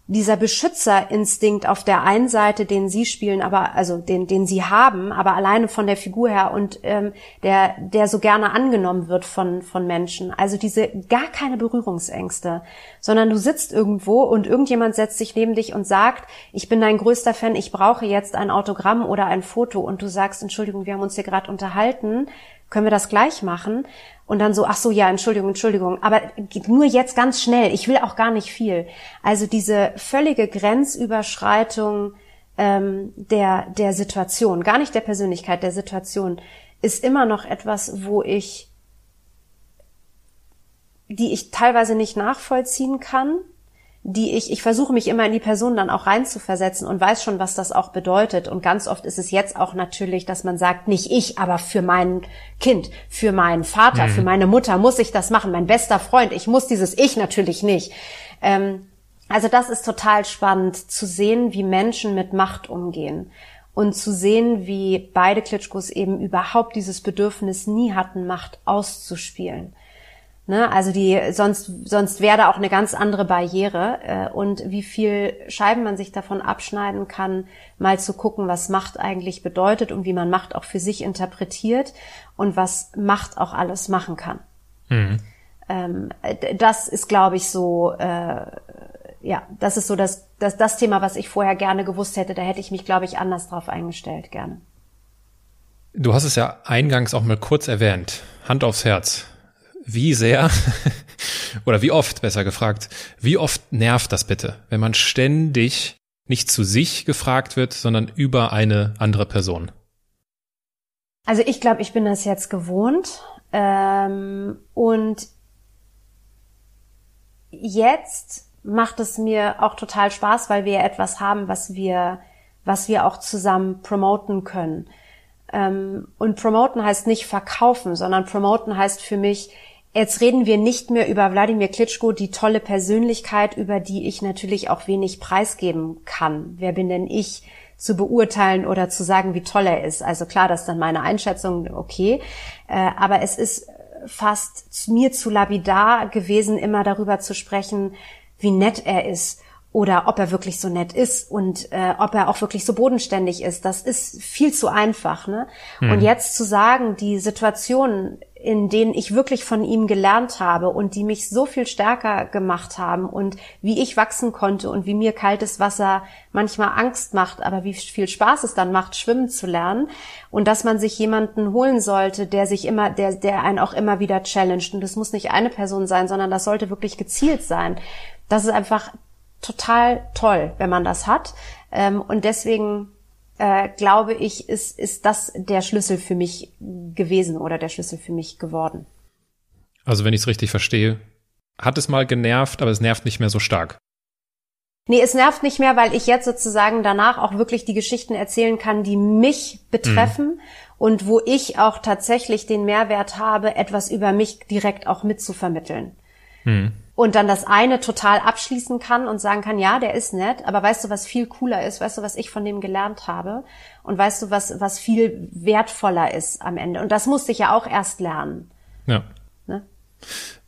dieser Beschützerinstinkt auf der einen Seite, den sie spielen, aber also den, den sie haben, aber alleine von der Figur her und ähm, der, der so gerne angenommen wird von von Menschen. Also diese gar keine Berührungsängste, sondern du sitzt irgendwo und irgendjemand setzt sich neben dich und sagt, ich bin dein größter Fan, ich brauche jetzt ein Autogramm oder ein Foto und du sagst, Entschuldigung, wir haben uns hier gerade unterhalten, können wir das gleich machen? Und dann so, ach so, ja, Entschuldigung, Entschuldigung, aber nur jetzt ganz schnell, ich will auch gar nicht viel. Also diese völlige Grenzüberschreitung ähm, der, der Situation, gar nicht der Persönlichkeit, der Situation, ist immer noch etwas, wo ich, die ich teilweise nicht nachvollziehen kann, die ich, ich versuche mich immer in die Person dann auch reinzuversetzen und weiß schon, was das auch bedeutet. Und ganz oft ist es jetzt auch natürlich, dass man sagt, nicht ich, aber für mein Kind, für meinen Vater, mhm. für meine Mutter muss ich das machen, mein bester Freund, ich muss dieses Ich natürlich nicht. Ähm, also das ist total spannend zu sehen, wie Menschen mit Macht umgehen und zu sehen, wie beide Klitschkos eben überhaupt dieses Bedürfnis nie hatten, Macht auszuspielen. Ne? Also die, sonst, sonst wäre da auch eine ganz andere Barriere. Äh, und wie viel Scheiben man sich davon abschneiden kann, mal zu gucken, was Macht eigentlich bedeutet und wie man Macht auch für sich interpretiert und was Macht auch alles machen kann. Mhm. Ähm, das ist, glaube ich, so, äh, ja, das ist so das, das, das Thema, was ich vorher gerne gewusst hätte. Da hätte ich mich, glaube ich, anders drauf eingestellt, gerne. Du hast es ja eingangs auch mal kurz erwähnt. Hand aufs Herz wie sehr oder wie oft, besser gefragt, wie oft nervt das bitte, wenn man ständig nicht zu sich gefragt wird, sondern über eine andere Person? Also ich glaube, ich bin das jetzt gewohnt ähm, und jetzt macht es mir auch total Spaß, weil wir etwas haben, was wir was wir auch zusammen promoten können. Ähm, und promoten heißt nicht verkaufen, sondern promoten heißt für mich, jetzt reden wir nicht mehr über Wladimir Klitschko, die tolle Persönlichkeit, über die ich natürlich auch wenig preisgeben kann. Wer bin denn ich? zu beurteilen oder zu sagen, wie toll er ist. Also klar, das ist dann meine Einschätzung, okay. Äh, aber es ist fast mir zu lapidar gewesen, immer darüber zu sprechen, wie nett er ist oder ob er wirklich so nett ist und äh, ob er auch wirklich so bodenständig ist. Das ist viel zu einfach. Ne? Mhm. Und jetzt zu sagen, die Situation in denen ich wirklich von ihm gelernt habe und die mich so viel stärker gemacht haben und wie ich wachsen konnte und wie mir kaltes Wasser manchmal Angst macht, aber wie viel Spaß es dann macht, schwimmen zu lernen und dass man sich jemanden holen sollte, der sich immer, der, der einen auch immer wieder challenged und das muss nicht eine Person sein, sondern das sollte wirklich gezielt sein. Das ist einfach total toll, wenn man das hat ähm, und deswegen äh, glaube ich, ist, ist das der Schlüssel für mich gewesen oder der Schlüssel für mich geworden. Also wenn ich es richtig verstehe, hat es mal genervt, aber es nervt nicht mehr so stark. Nee, es nervt nicht mehr, weil ich jetzt sozusagen danach auch wirklich die Geschichten erzählen kann, die mich betreffen mhm. und wo ich auch tatsächlich den Mehrwert habe, etwas über mich direkt auch mitzuvermitteln. Mhm und dann das eine total abschließen kann und sagen kann, ja, der ist nett, aber weißt du, was viel cooler ist? Weißt du, was ich von dem gelernt habe? Und weißt du, was, was viel wertvoller ist am Ende? Und das musste ich ja auch erst lernen. Ja. Ne?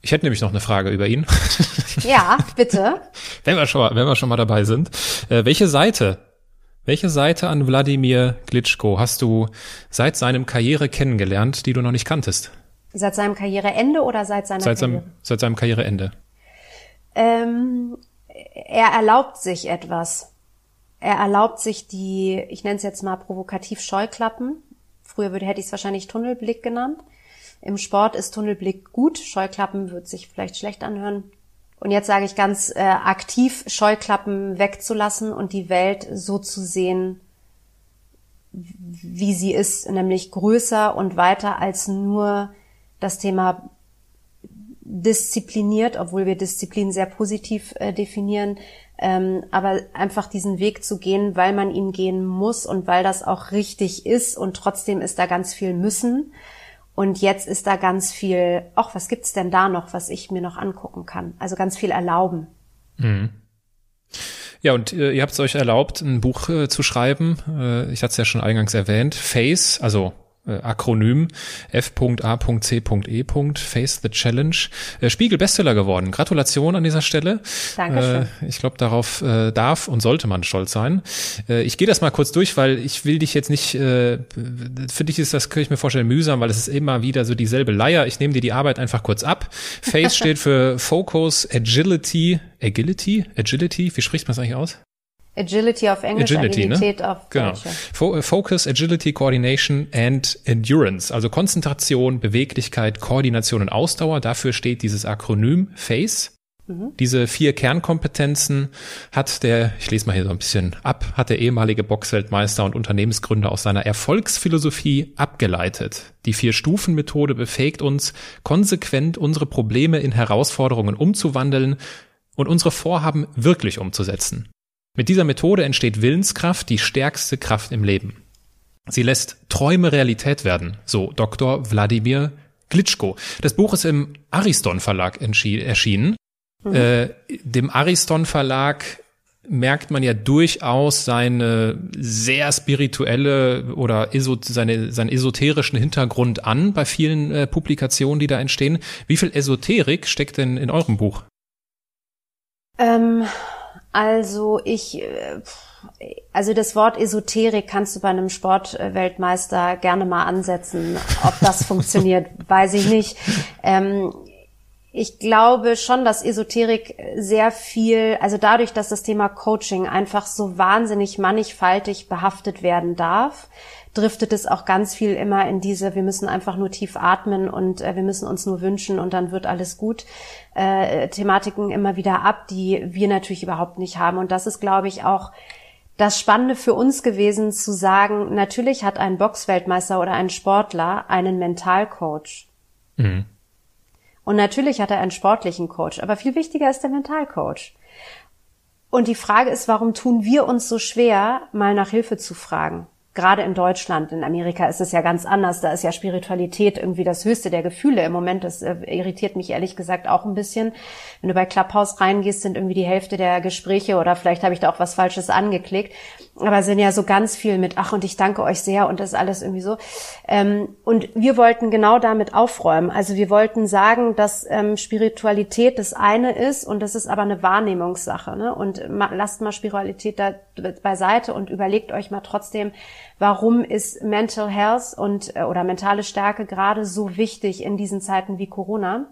Ich hätte nämlich noch eine Frage über ihn. Ja, bitte. wenn wir schon mal, wenn wir schon mal dabei sind. Äh, welche Seite, welche Seite an Wladimir Glitschko hast du seit seinem Karriere kennengelernt, die du noch nicht kanntest? Seit seinem Karriereende oder seit seiner seit Karriere? Seinem, seit seinem Karriereende ähm, er erlaubt sich etwas. Er erlaubt sich die, ich nenne es jetzt mal provokativ Scheuklappen. Früher würde, hätte ich es wahrscheinlich Tunnelblick genannt. Im Sport ist Tunnelblick gut, Scheuklappen wird sich vielleicht schlecht anhören. Und jetzt sage ich ganz äh, aktiv, Scheuklappen wegzulassen und die Welt so zu sehen, wie sie ist, nämlich größer und weiter als nur das Thema diszipliniert, obwohl wir Disziplin sehr positiv äh, definieren, ähm, aber einfach diesen Weg zu gehen, weil man ihn gehen muss und weil das auch richtig ist und trotzdem ist da ganz viel müssen. Und jetzt ist da ganz viel, ach, was gibt's denn da noch, was ich mir noch angucken kann? Also ganz viel erlauben. Mhm. Ja, und äh, ihr habt es euch erlaubt, ein Buch äh, zu schreiben. Äh, ich hatte es ja schon eingangs erwähnt. Face, also Akronym F.A.C.E. Face the Challenge. Äh, Spiegel Bestseller geworden. Gratulation an dieser Stelle. Dankeschön. Äh, ich glaube, darauf äh, darf und sollte man stolz sein. Äh, ich gehe das mal kurz durch, weil ich will dich jetzt nicht, äh, für dich ist das, kann ich mir vorstellen, mühsam, weil es ist immer wieder so dieselbe Leier. Ich nehme dir die Arbeit einfach kurz ab. Face steht für Focus, Agility, Agility, Agility, wie spricht man das eigentlich aus? Agility auf Englisch, Agility, ne? Agilität ne? auf genau. Äh, Focus, Agility, Coordination and Endurance. Also Konzentration, Beweglichkeit, Koordination und Ausdauer. Dafür steht dieses Akronym FACE. Mhm. Diese vier Kernkompetenzen hat der, ich lese mal hier so ein bisschen ab, hat der ehemalige Boxweltmeister und Unternehmensgründer aus seiner Erfolgsphilosophie abgeleitet. Die Vier-Stufen-Methode befähigt uns, konsequent unsere Probleme in Herausforderungen umzuwandeln und unsere Vorhaben wirklich umzusetzen. Mit dieser Methode entsteht Willenskraft, die stärkste Kraft im Leben. Sie lässt Träume Realität werden, so Dr. Wladimir Glitschko. Das Buch ist im Ariston Verlag erschienen. Mhm. Äh, dem Ariston Verlag merkt man ja durchaus seine sehr spirituelle oder eso, seine, seinen esoterischen Hintergrund an bei vielen äh, Publikationen, die da entstehen. Wie viel Esoterik steckt denn in eurem Buch? Ähm, also ich, äh, also das Wort Esoterik kannst du bei einem Sportweltmeister gerne mal ansetzen. Ob das funktioniert, weiß ich nicht. Ähm, ich glaube schon, dass Esoterik sehr viel, also dadurch, dass das Thema Coaching einfach so wahnsinnig mannigfaltig behaftet werden darf, driftet es auch ganz viel immer in diese, wir müssen einfach nur tief atmen und äh, wir müssen uns nur wünschen und dann wird alles gut, äh, Thematiken immer wieder ab, die wir natürlich überhaupt nicht haben. Und das ist, glaube ich, auch das Spannende für uns gewesen zu sagen, natürlich hat ein Boxweltmeister oder ein Sportler einen Mentalcoach. Mhm. Und natürlich hat er einen sportlichen Coach, aber viel wichtiger ist der Mentalcoach. Und die Frage ist, warum tun wir uns so schwer, mal nach Hilfe zu fragen? Gerade in Deutschland, in Amerika ist es ja ganz anders. Da ist ja Spiritualität irgendwie das höchste der Gefühle. Im Moment, das äh, irritiert mich ehrlich gesagt auch ein bisschen. Wenn du bei Clubhouse reingehst, sind irgendwie die Hälfte der Gespräche oder vielleicht habe ich da auch was Falsches angeklickt. Aber sind ja so ganz viel mit, ach und ich danke euch sehr und das ist alles irgendwie so. Ähm, und wir wollten genau damit aufräumen. Also wir wollten sagen, dass ähm, Spiritualität das eine ist und das ist aber eine Wahrnehmungssache. Ne? Und lasst mal Spiritualität da beiseite und überlegt euch mal trotzdem, warum ist Mental Health und äh, oder mentale Stärke gerade so wichtig in diesen Zeiten wie Corona?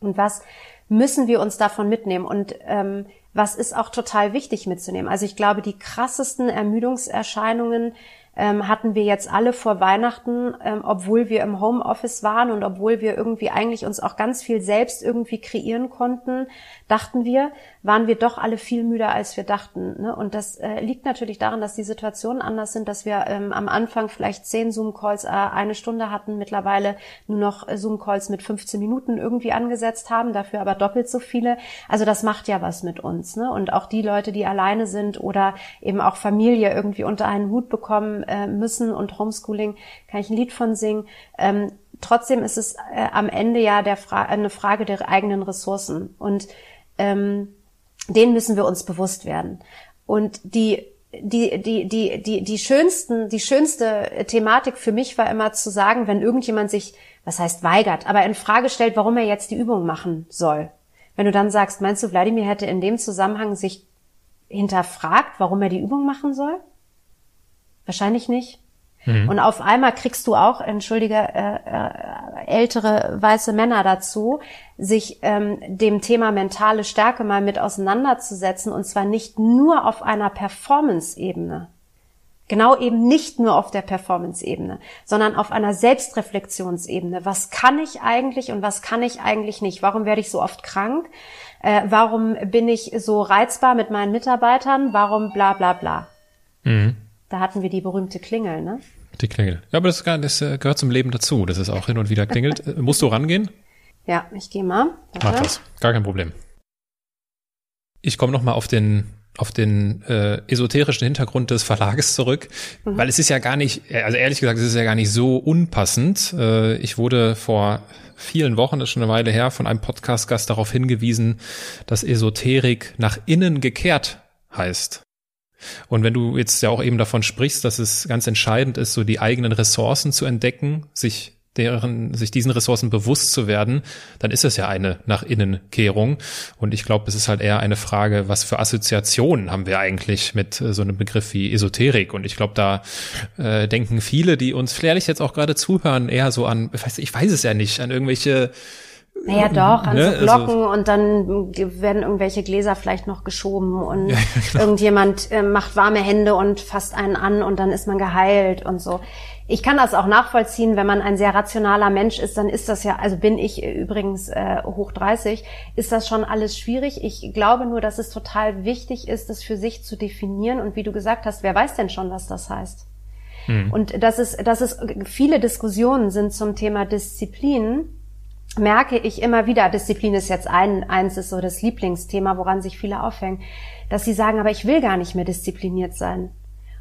Und was müssen wir uns davon mitnehmen? Und ähm, was ist auch total wichtig mitzunehmen? Also ich glaube, die krassesten Ermüdungserscheinungen ähm, hatten wir jetzt alle vor Weihnachten, ähm, obwohl wir im Homeoffice waren und obwohl wir irgendwie eigentlich uns auch ganz viel selbst irgendwie kreieren konnten, dachten wir, waren wir doch alle viel müder, als wir dachten. Ne? Und das äh, liegt natürlich daran, dass die Situationen anders sind, dass wir ähm, am Anfang vielleicht zehn Zoom-Calls äh, eine Stunde hatten, mittlerweile nur noch äh, Zoom-Calls mit 15 Minuten irgendwie angesetzt haben, dafür aber doppelt so viele. Also das macht ja was mit uns. Ne? Und auch die Leute, die alleine sind oder eben auch Familie irgendwie unter einen Hut bekommen äh, müssen und Homeschooling, kann ich ein Lied von singen. Ähm, trotzdem ist es äh, am Ende ja der Fra eine Frage der eigenen Ressourcen. Und ähm, den müssen wir uns bewusst werden. Und die die, die, die, die, die schönsten, die schönste Thematik für mich war immer zu sagen, wenn irgendjemand sich, was heißt weigert, aber in Frage stellt, warum er jetzt die Übung machen soll. Wenn du dann sagst, meinst du, Wladimir hätte in dem Zusammenhang sich hinterfragt, warum er die Übung machen soll? Wahrscheinlich nicht. Mhm. Und auf einmal kriegst du auch, entschuldige, äh, äh, ältere weiße Männer dazu, sich ähm, dem Thema mentale Stärke mal mit auseinanderzusetzen und zwar nicht nur auf einer Performance-Ebene. Genau eben nicht nur auf der Performance-Ebene, sondern auf einer Selbstreflexionsebene. Was kann ich eigentlich und was kann ich eigentlich nicht? Warum werde ich so oft krank? Äh, warum bin ich so reizbar mit meinen Mitarbeitern? Warum bla bla bla? Mhm. Da hatten wir die berühmte Klingel, ne? Die Klingel. Ja, aber das, das äh, gehört zum Leben dazu, dass es auch hin und wieder klingelt. Äh, musst du rangehen? Ja, ich gehe mal. Warte. Mach das. Gar kein Problem. Ich komme noch mal auf den auf den äh, esoterischen Hintergrund des Verlages zurück, mhm. weil es ist ja gar nicht, äh, also ehrlich gesagt, es ist ja gar nicht so unpassend. Äh, ich wurde vor vielen Wochen, das ist schon eine Weile her, von einem Podcast-Gast darauf hingewiesen, dass Esoterik nach innen gekehrt heißt. Und wenn du jetzt ja auch eben davon sprichst, dass es ganz entscheidend ist, so die eigenen Ressourcen zu entdecken, sich deren, sich diesen Ressourcen bewusst zu werden, dann ist es ja eine nach innen Kehrung. Und ich glaube, es ist halt eher eine Frage, was für Assoziationen haben wir eigentlich mit äh, so einem Begriff wie Esoterik? Und ich glaube, da äh, denken viele, die uns vielleicht jetzt auch gerade zuhören, eher so an, ich weiß es ja nicht, an irgendwelche naja, doch, an ne? so Glocken also, und dann werden irgendwelche Gläser vielleicht noch geschoben und ja, genau. irgendjemand äh, macht warme Hände und fasst einen an und dann ist man geheilt und so. Ich kann das auch nachvollziehen, wenn man ein sehr rationaler Mensch ist, dann ist das ja, also bin ich übrigens äh, hoch 30, ist das schon alles schwierig. Ich glaube nur, dass es total wichtig ist, das für sich zu definieren und wie du gesagt hast, wer weiß denn schon, was das heißt? Hm. Und dass es, dass es viele Diskussionen sind zum Thema Disziplin, merke ich immer wieder, Disziplin ist jetzt ein, eins ist so das Lieblingsthema, woran sich viele aufhängen, dass sie sagen, aber ich will gar nicht mehr diszipliniert sein.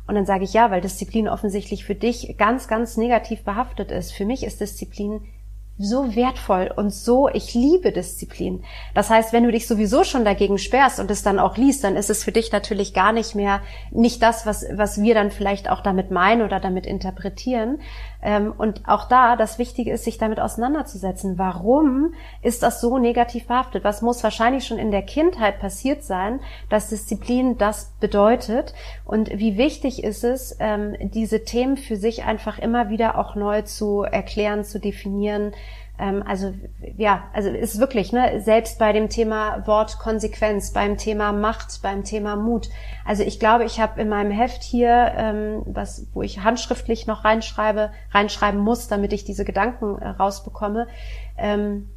Und dann sage ich ja, weil Disziplin offensichtlich für dich ganz, ganz negativ behaftet ist. Für mich ist Disziplin so wertvoll und so, ich liebe Disziplin. Das heißt, wenn du dich sowieso schon dagegen sperrst und es dann auch liest, dann ist es für dich natürlich gar nicht mehr, nicht das, was, was wir dann vielleicht auch damit meinen oder damit interpretieren. Ähm, und auch da, das Wichtige ist, sich damit auseinanderzusetzen. Warum ist das so negativ behaftet? Was muss wahrscheinlich schon in der Kindheit passiert sein, dass Disziplin das bedeutet? Und wie wichtig ist es, ähm, diese Themen für sich einfach immer wieder auch neu zu erklären, zu definieren, also ja, also ist wirklich, ne, selbst bei dem Thema Wort Konsequenz, beim Thema Macht, beim Thema Mut. Also ich glaube, ich habe in meinem Heft hier, ähm, was, wo ich handschriftlich noch reinschreibe, reinschreiben muss, damit ich diese Gedanken äh, rausbekomme, ähm,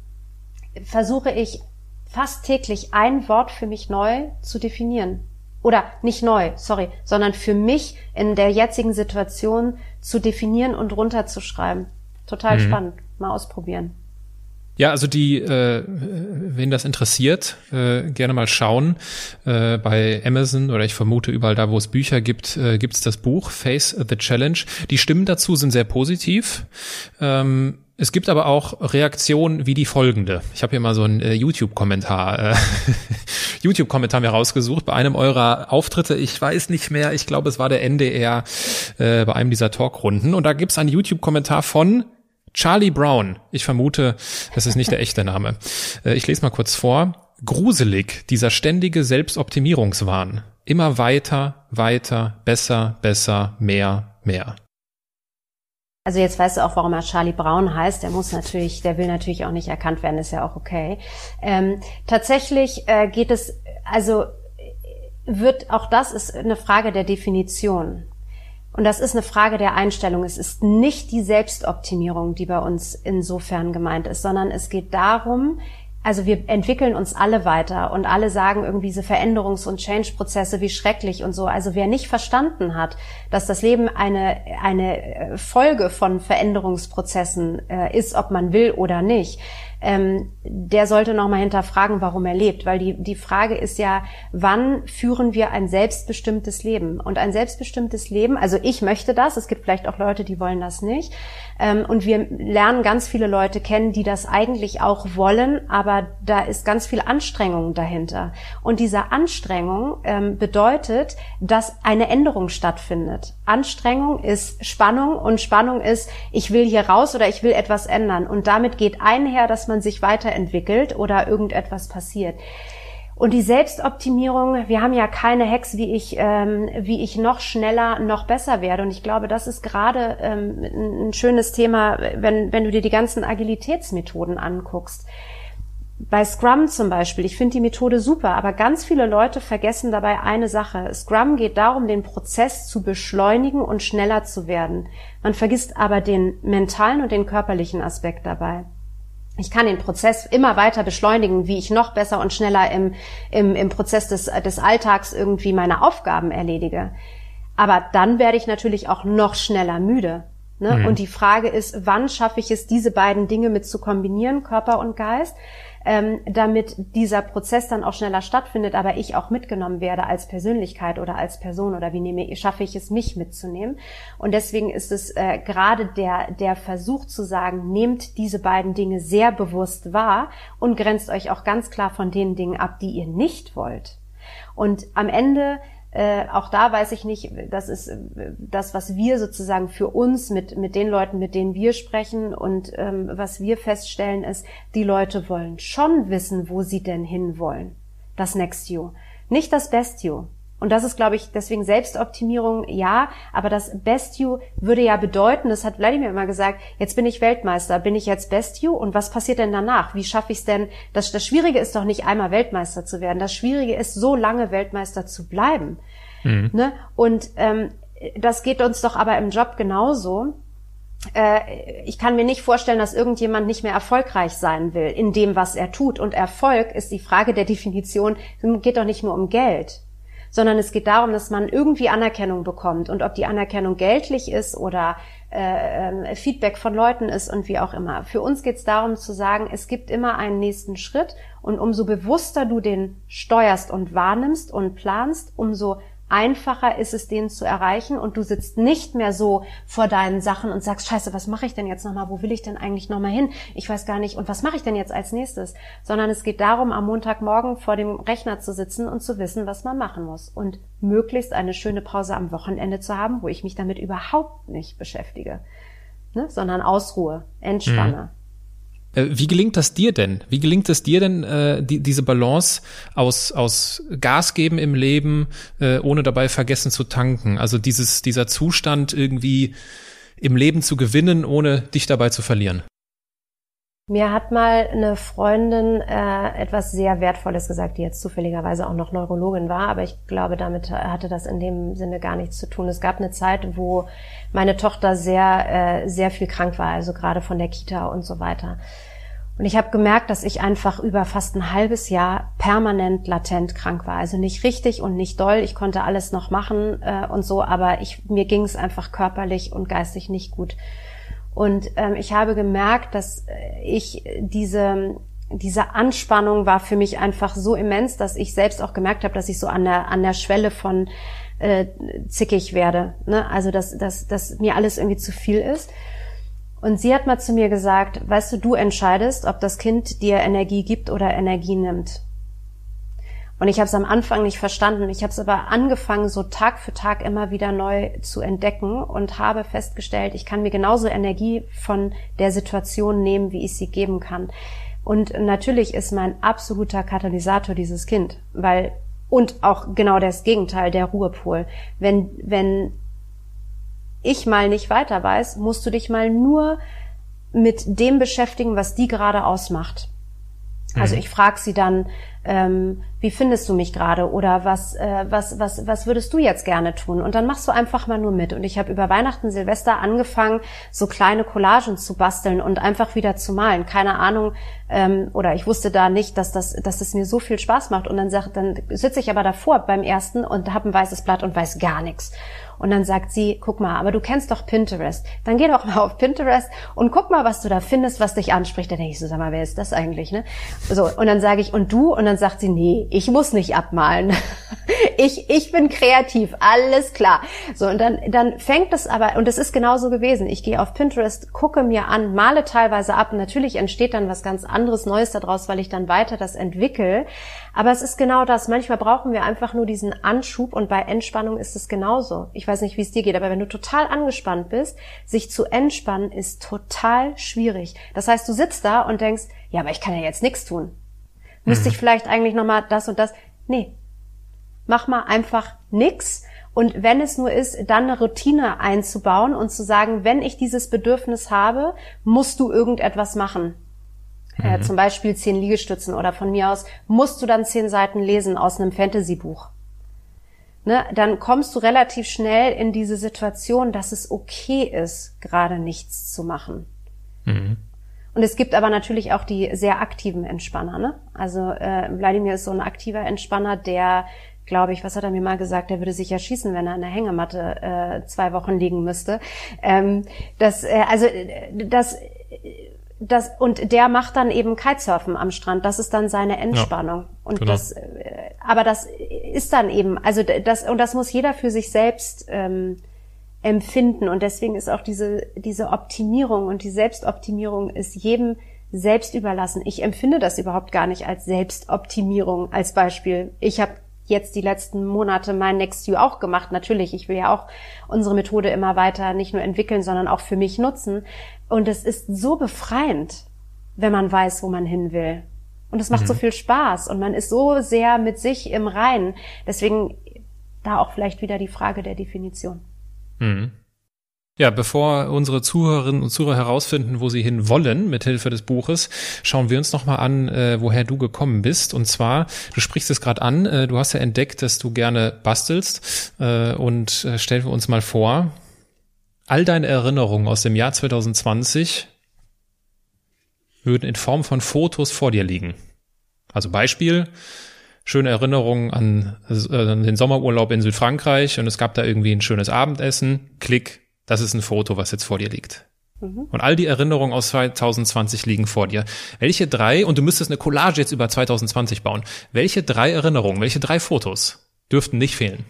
versuche ich fast täglich ein Wort für mich neu zu definieren. Oder nicht neu, sorry, sondern für mich in der jetzigen Situation zu definieren und runterzuschreiben. Total mhm. spannend. Mal ausprobieren. Ja, also die, äh, wen das interessiert, äh, gerne mal schauen. Äh, bei Amazon oder ich vermute überall da, wo es Bücher gibt, äh, gibt es das Buch Face the Challenge. Die Stimmen dazu sind sehr positiv. Ähm, es gibt aber auch Reaktionen wie die folgende. Ich habe hier mal so einen äh, YouTube-Kommentar, äh, YouTube-Kommentar mir rausgesucht bei einem eurer Auftritte. Ich weiß nicht mehr, ich glaube, es war der NDR äh, bei einem dieser Talkrunden. Und da gibt's einen YouTube-Kommentar von Charlie Brown. Ich vermute, das ist nicht der echte Name. Äh, ich lese mal kurz vor. Gruselig, dieser ständige Selbstoptimierungswahn. Immer weiter, weiter, besser, besser, mehr, mehr. Also jetzt weißt du auch, warum er Charlie Brown heißt. Der muss natürlich, der will natürlich auch nicht erkannt werden, ist ja auch okay. Ähm, tatsächlich äh, geht es, also wird auch das ist eine Frage der Definition. Und das ist eine Frage der Einstellung. Es ist nicht die Selbstoptimierung, die bei uns insofern gemeint ist, sondern es geht darum, also wir entwickeln uns alle weiter und alle sagen irgendwie diese Veränderungs- und Change-Prozesse wie schrecklich und so. Also wer nicht verstanden hat, dass das Leben eine, eine Folge von Veränderungsprozessen äh, ist, ob man will oder nicht, ähm, der sollte nochmal hinterfragen, warum er lebt. Weil die, die Frage ist ja, wann führen wir ein selbstbestimmtes Leben? Und ein selbstbestimmtes Leben, also ich möchte das, es gibt vielleicht auch Leute, die wollen das nicht. Ähm, und wir lernen ganz viele Leute kennen, die das eigentlich auch wollen, aber da ist ganz viel Anstrengung dahinter. Und diese Anstrengung ähm, bedeutet, dass eine Änderung stattfindet. Anstrengung ist Spannung und Spannung ist, ich will hier raus oder ich will etwas ändern. Und damit geht einher, dass man sich weiterentwickelt oder irgendetwas passiert. Und die Selbstoptimierung, wir haben ja keine Hex, wie ich, ähm, wie ich noch schneller, noch besser werde. Und ich glaube, das ist gerade ähm, ein schönes Thema, wenn, wenn du dir die ganzen Agilitätsmethoden anguckst. Bei Scrum zum Beispiel, ich finde die Methode super, aber ganz viele Leute vergessen dabei eine Sache. Scrum geht darum, den Prozess zu beschleunigen und schneller zu werden. Man vergisst aber den mentalen und den körperlichen Aspekt dabei ich kann den Prozess immer weiter beschleunigen, wie ich noch besser und schneller im, im, im Prozess des, des Alltags irgendwie meine Aufgaben erledige. Aber dann werde ich natürlich auch noch schneller müde. Ne? Mhm. Und die Frage ist, wann schaffe ich es, diese beiden Dinge mit zu kombinieren, Körper und Geist? Ähm, damit dieser Prozess dann auch schneller stattfindet, aber ich auch mitgenommen werde als Persönlichkeit oder als Person oder wie nehme, schaffe ich es, mich mitzunehmen. Und deswegen ist es äh, gerade der, der Versuch zu sagen, nehmt diese beiden Dinge sehr bewusst wahr und grenzt euch auch ganz klar von den Dingen ab, die ihr nicht wollt. Und am Ende äh, auch da weiß ich nicht, das ist äh, das, was wir sozusagen für uns mit, mit den Leuten, mit denen wir sprechen und ähm, was wir feststellen ist, die Leute wollen schon wissen, wo sie denn hinwollen. Das Next You. Nicht das Best You. Und das ist, glaube ich, deswegen Selbstoptimierung, ja, aber das Best You würde ja bedeuten, das hat Vladimir immer gesagt, jetzt bin ich Weltmeister, bin ich jetzt Best You und was passiert denn danach? Wie schaffe ich es denn? Das, das Schwierige ist doch nicht einmal Weltmeister zu werden, das Schwierige ist, so lange Weltmeister zu bleiben. Mhm. Ne? Und ähm, das geht uns doch aber im Job genauso äh, ich kann mir nicht vorstellen, dass irgendjemand nicht mehr erfolgreich sein will in dem, was er tut. Und Erfolg ist die Frage der Definition, geht doch nicht nur um Geld sondern es geht darum, dass man irgendwie Anerkennung bekommt und ob die Anerkennung geldlich ist oder äh, äh, Feedback von Leuten ist und wie auch immer. Für uns geht es darum zu sagen, es gibt immer einen nächsten Schritt und umso bewusster du den steuerst und wahrnimmst und planst, umso einfacher ist es, den zu erreichen und du sitzt nicht mehr so vor deinen Sachen und sagst, scheiße, was mache ich denn jetzt nochmal? Wo will ich denn eigentlich nochmal hin? Ich weiß gar nicht. Und was mache ich denn jetzt als nächstes? Sondern es geht darum, am Montagmorgen vor dem Rechner zu sitzen und zu wissen, was man machen muss. Und möglichst eine schöne Pause am Wochenende zu haben, wo ich mich damit überhaupt nicht beschäftige. Ne? Sondern ausruhe, entspanne. Mhm. Äh, wie gelingt das dir denn? Wie gelingt es dir denn, äh, die, diese Balance aus, aus Gas geben im Leben, äh, ohne dabei vergessen zu tanken? Also dieses, dieser Zustand irgendwie im Leben zu gewinnen, ohne dich dabei zu verlieren? Mir hat mal eine Freundin äh, etwas sehr Wertvolles gesagt, die jetzt zufälligerweise auch noch Neurologin war, aber ich glaube, damit hatte das in dem Sinne gar nichts zu tun. Es gab eine Zeit, wo meine Tochter sehr, äh, sehr viel krank war, also gerade von der Kita und so weiter. Und ich habe gemerkt, dass ich einfach über fast ein halbes Jahr permanent latent krank war. Also nicht richtig und nicht doll. Ich konnte alles noch machen äh, und so, aber ich, mir ging es einfach körperlich und geistig nicht gut. Und ähm, ich habe gemerkt, dass äh, ich diese diese Anspannung war für mich einfach so immens, dass ich selbst auch gemerkt habe, dass ich so an der an der Schwelle von äh, zickig werde. Ne? Also dass, dass, dass mir alles irgendwie zu viel ist. Und sie hat mal zu mir gesagt, weißt du, du entscheidest, ob das Kind dir Energie gibt oder Energie nimmt. Und ich habe es am Anfang nicht verstanden. Ich habe es aber angefangen, so Tag für Tag immer wieder neu zu entdecken und habe festgestellt, ich kann mir genauso Energie von der Situation nehmen, wie ich sie geben kann. Und natürlich ist mein absoluter Katalysator dieses Kind, weil und auch genau das Gegenteil, der Ruhepol. Wenn, wenn ich mal nicht weiter weiß, musst du dich mal nur mit dem beschäftigen, was die gerade ausmacht. Also mhm. ich frage sie dann, ähm, wie findest du mich gerade oder was, äh, was, was, was würdest du jetzt gerne tun? Und dann machst du einfach mal nur mit. Und ich habe über Weihnachten, Silvester angefangen, so kleine Collagen zu basteln und einfach wieder zu malen. Keine Ahnung, ähm, oder ich wusste da nicht, dass das, dass es mir so viel Spaß macht. Und dann sag, dann sitze ich aber davor beim ersten und habe ein weißes Blatt und weiß gar nichts. Und dann sagt sie, guck mal, aber du kennst doch Pinterest. Dann geh doch mal auf Pinterest und guck mal, was du da findest, was dich anspricht. Da denke ich so, sag mal, wer ist das eigentlich? Ne? So, und dann sage ich, und du? Und dann sagt sie, nee, ich muss nicht abmalen. ich, ich bin kreativ, alles klar. So, und dann, dann fängt es aber, und es ist genauso gewesen. Ich gehe auf Pinterest, gucke mir an, male teilweise ab. Natürlich entsteht dann was ganz anderes Neues daraus, weil ich dann weiter das entwickle. Aber es ist genau das. Manchmal brauchen wir einfach nur diesen Anschub und bei Entspannung ist es genauso. Ich weiß nicht, wie es dir geht, aber wenn du total angespannt bist, sich zu entspannen ist total schwierig. Das heißt, du sitzt da und denkst, ja, aber ich kann ja jetzt nichts tun. Müsste mhm. ich vielleicht eigentlich nochmal das und das? Nee. Mach mal einfach nix. Und wenn es nur ist, dann eine Routine einzubauen und zu sagen, wenn ich dieses Bedürfnis habe, musst du irgendetwas machen. Äh, mhm. Äh, zum Beispiel zehn Liegestützen oder von mir aus musst du dann zehn Seiten lesen aus einem Fantasy-Buch. Ne, dann kommst du relativ schnell in diese Situation, dass es okay ist, gerade nichts zu machen. Mhm. Und es gibt aber natürlich auch die sehr aktiven Entspanner. Ne? Also äh, Wladimir ist so ein aktiver Entspanner, der, glaube ich, was hat er mir mal gesagt, der würde sich ja schießen, wenn er in der Hängematte äh, zwei Wochen liegen müsste. Ähm, das, äh, also das das, und der macht dann eben Kitesurfen am Strand. Das ist dann seine Entspannung. Ja, und genau. das, äh, aber das ist dann eben, also das, und das muss jeder für sich selbst ähm, empfinden. Und deswegen ist auch diese, diese Optimierung und die Selbstoptimierung ist jedem selbst überlassen. Ich empfinde das überhaupt gar nicht als Selbstoptimierung als Beispiel. Ich habe jetzt die letzten Monate mein Next You auch gemacht. Natürlich, ich will ja auch unsere Methode immer weiter nicht nur entwickeln, sondern auch für mich nutzen. Und es ist so befreiend, wenn man weiß, wo man hin will. Und es macht mhm. so viel Spaß und man ist so sehr mit sich im Reinen. Deswegen da auch vielleicht wieder die Frage der Definition. Mhm. Ja, bevor unsere Zuhörerinnen und Zuhörer herausfinden, wo sie hin wollen mit Hilfe des Buches, schauen wir uns nochmal an, äh, woher du gekommen bist. Und zwar, du sprichst es gerade an, äh, du hast ja entdeckt, dass du gerne bastelst. Äh, und äh, stellen wir uns mal vor, all deine Erinnerungen aus dem Jahr 2020 würden in Form von Fotos vor dir liegen. Also Beispiel, schöne Erinnerungen an, äh, an den Sommerurlaub in Südfrankreich und es gab da irgendwie ein schönes Abendessen. Klick, das ist ein Foto, was jetzt vor dir liegt. Mhm. Und all die Erinnerungen aus 2020 liegen vor dir. Welche drei, und du müsstest eine Collage jetzt über 2020 bauen, welche drei Erinnerungen, welche drei Fotos dürften nicht fehlen?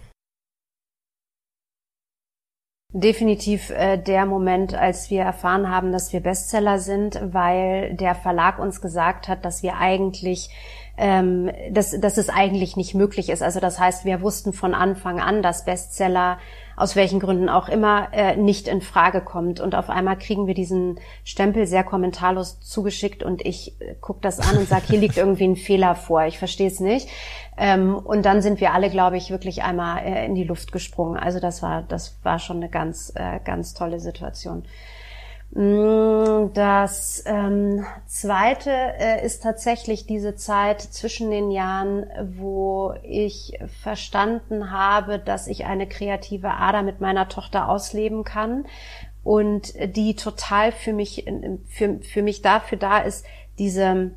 Definitiv äh, der Moment, als wir erfahren haben, dass wir Bestseller sind, weil der Verlag uns gesagt hat, dass wir eigentlich ähm, dass, dass es eigentlich nicht möglich ist. Also das heißt, wir wussten von Anfang an, dass Bestseller aus welchen Gründen auch immer äh, nicht in Frage kommt. Und auf einmal kriegen wir diesen Stempel sehr kommentarlos zugeschickt und ich äh, gucke das an und sage, hier liegt irgendwie ein Fehler vor. Ich verstehe es nicht. Ähm, und dann sind wir alle, glaube ich, wirklich einmal äh, in die Luft gesprungen. Also das war, das war schon eine ganz, äh, ganz tolle Situation. Mm, das ähm, zweite äh, ist tatsächlich diese Zeit zwischen den Jahren, wo ich verstanden habe, dass ich eine kreative Ader mit meiner Tochter ausleben kann und die total für mich, für, für mich dafür da ist, diese,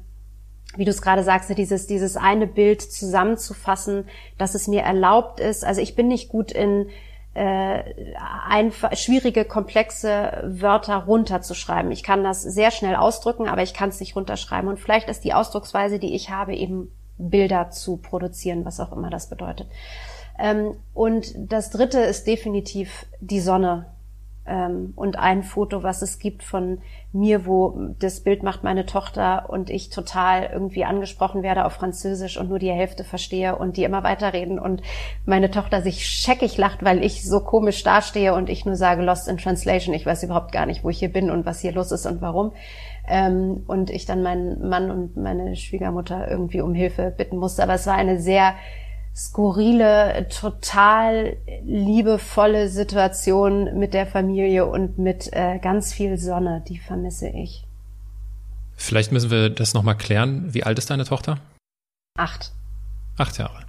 wie du es gerade sagst, dieses, dieses eine Bild zusammenzufassen, dass es mir erlaubt ist. Also ich bin nicht gut in äh, einfach schwierige, komplexe Wörter runterzuschreiben. Ich kann das sehr schnell ausdrücken, aber ich kann es nicht runterschreiben. Und vielleicht ist die Ausdrucksweise, die ich habe, eben Bilder zu produzieren, was auch immer das bedeutet. Ähm, und das Dritte ist definitiv die Sonne ähm, und ein Foto, was es gibt von mir, wo das Bild macht meine Tochter und ich total irgendwie angesprochen werde auf Französisch und nur die Hälfte verstehe und die immer weiterreden und meine Tochter sich scheckig lacht, weil ich so komisch dastehe und ich nur sage Lost in Translation. Ich weiß überhaupt gar nicht, wo ich hier bin und was hier los ist und warum. Ähm, und ich dann meinen Mann und meine Schwiegermutter irgendwie um Hilfe bitten musste. Aber es war eine sehr skurrile, total liebevolle Situation mit der Familie und mit äh, ganz viel Sonne, die vermisse ich. Vielleicht müssen wir das nochmal klären. Wie alt ist deine Tochter? Acht. Acht Jahre.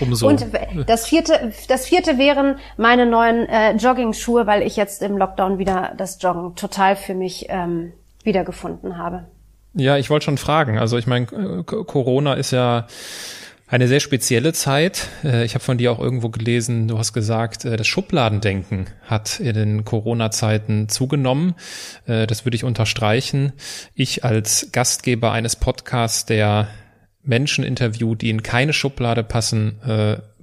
Umso. Und das vierte, das vierte wären meine neuen äh, Jogging-Schuhe, weil ich jetzt im Lockdown wieder das Joggen total für mich ähm, wiedergefunden habe. Ja, ich wollte schon fragen. Also ich meine, Corona ist ja eine sehr spezielle Zeit. Äh, ich habe von dir auch irgendwo gelesen, du hast gesagt, äh, das Schubladendenken hat in den Corona-Zeiten zugenommen. Äh, das würde ich unterstreichen. Ich als Gastgeber eines Podcasts, der Menschen interviewt, die in keine Schublade passen,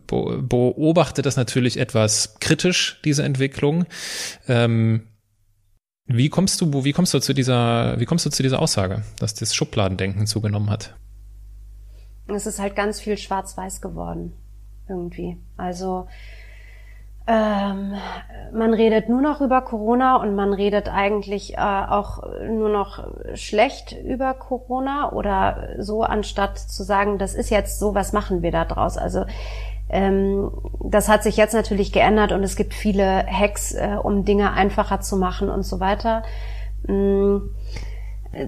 beobachte das natürlich etwas kritisch, diese Entwicklung. Ähm, wie kommst du, wie kommst du zu dieser, wie kommst du zu dieser Aussage, dass das Schubladendenken zugenommen hat? Es ist halt ganz viel schwarz-weiß geworden. Irgendwie. Also ähm, man redet nur noch über Corona und man redet eigentlich äh, auch nur noch schlecht über Corona oder so, anstatt zu sagen, das ist jetzt so, was machen wir da draus? Also ähm, das hat sich jetzt natürlich geändert und es gibt viele Hacks, äh, um Dinge einfacher zu machen und so weiter. Ähm,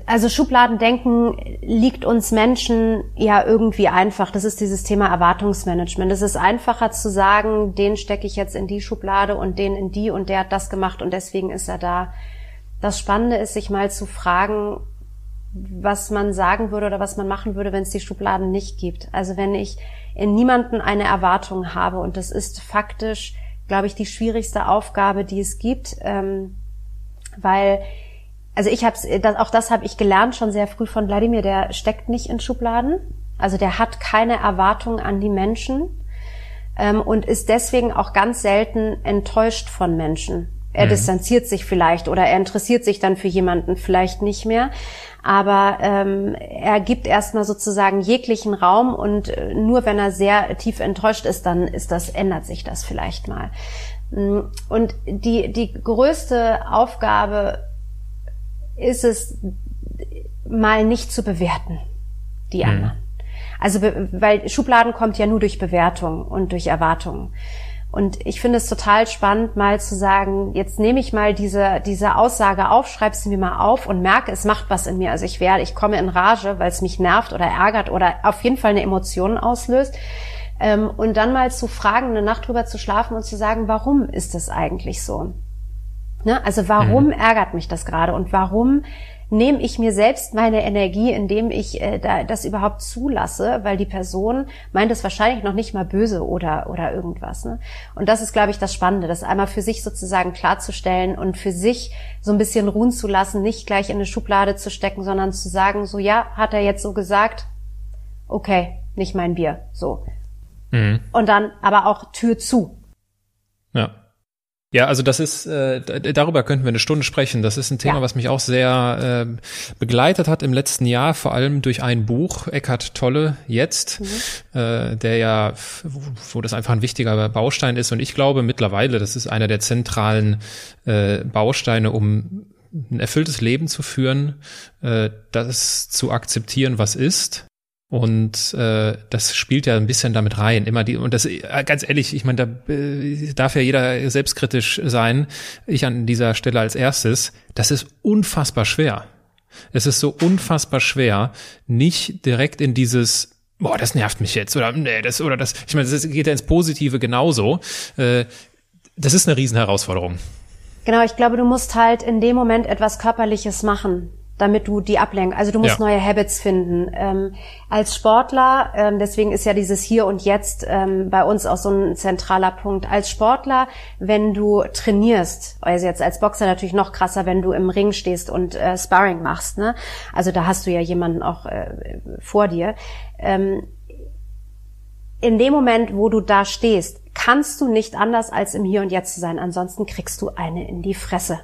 also Schubladendenken liegt uns Menschen ja irgendwie einfach. Das ist dieses Thema Erwartungsmanagement. Es ist einfacher zu sagen, den stecke ich jetzt in die Schublade und den in die und der hat das gemacht und deswegen ist er da. Das Spannende ist, sich mal zu fragen, was man sagen würde oder was man machen würde, wenn es die Schubladen nicht gibt. Also wenn ich in niemanden eine Erwartung habe und das ist faktisch, glaube ich, die schwierigste Aufgabe, die es gibt, ähm, weil also ich habe das, auch das habe ich gelernt schon sehr früh von Wladimir, der steckt nicht in Schubladen. Also der hat keine Erwartungen an die Menschen ähm, und ist deswegen auch ganz selten enttäuscht von Menschen. Er mhm. distanziert sich vielleicht oder er interessiert sich dann für jemanden vielleicht nicht mehr. Aber ähm, er gibt erstmal sozusagen jeglichen Raum und äh, nur wenn er sehr tief enttäuscht ist, dann ist das, ändert sich das vielleicht mal. Mm, und die, die größte Aufgabe ist es mal nicht zu bewerten, die mhm. anderen. Also, weil Schubladen kommt ja nur durch Bewertung und durch Erwartungen. Und ich finde es total spannend, mal zu sagen, jetzt nehme ich mal diese, diese Aussage auf, schreibe sie mir mal auf und merke, es macht was in mir. Also ich werde, ich komme in Rage, weil es mich nervt oder ärgert oder auf jeden Fall eine Emotion auslöst. Ähm, und dann mal zu fragen, eine Nacht drüber zu schlafen und zu sagen, warum ist das eigentlich so? Ne? Also warum mhm. ärgert mich das gerade und warum nehme ich mir selbst meine Energie, indem ich äh, da, das überhaupt zulasse, weil die Person meint es wahrscheinlich noch nicht mal böse oder oder irgendwas. Ne? Und das ist, glaube ich, das Spannende, das einmal für sich sozusagen klarzustellen und für sich so ein bisschen ruhen zu lassen, nicht gleich in eine Schublade zu stecken, sondern zu sagen, so ja, hat er jetzt so gesagt, okay, nicht mein Bier, so. Mhm. Und dann aber auch Tür zu. Ja. Ja, also das ist, äh, darüber könnten wir eine Stunde sprechen. Das ist ein Thema, ja. was mich auch sehr äh, begleitet hat im letzten Jahr, vor allem durch ein Buch, Eckhart Tolle, jetzt, mhm. äh, der ja, wo das einfach ein wichtiger Baustein ist. Und ich glaube mittlerweile, das ist einer der zentralen äh, Bausteine, um ein erfülltes Leben zu führen, äh, das zu akzeptieren, was ist und äh, das spielt ja ein bisschen damit rein. Immer die, und das äh, ganz ehrlich, ich meine, da äh, darf ja jeder selbstkritisch sein. Ich an dieser Stelle als erstes, das ist unfassbar schwer. Es ist so unfassbar schwer, nicht direkt in dieses Boah, das nervt mich jetzt oder nee, das oder das. Ich meine, das geht ja ins Positive genauso. Äh, das ist eine Riesenherausforderung. Genau, ich glaube, du musst halt in dem Moment etwas Körperliches machen damit du die ablenkst. Also du musst Ja. neue Habits finden. Ähm, als Sportler, ähm, deswegen ist ja dieses Hier und Jetzt ähm, bei uns auch so ein zentraler Punkt. Als Sportler, wenn du trainierst, also jetzt als Boxer natürlich noch krasser, wenn du im Ring stehst und äh, Sparring machst. Ne? Also da hast du ja jemanden auch äh, vor dir. Ähm, in dem Moment, wo du da stehst, kannst du nicht anders als im Hier und Jetzt zu sein. Ansonsten kriegst du eine in die Fresse.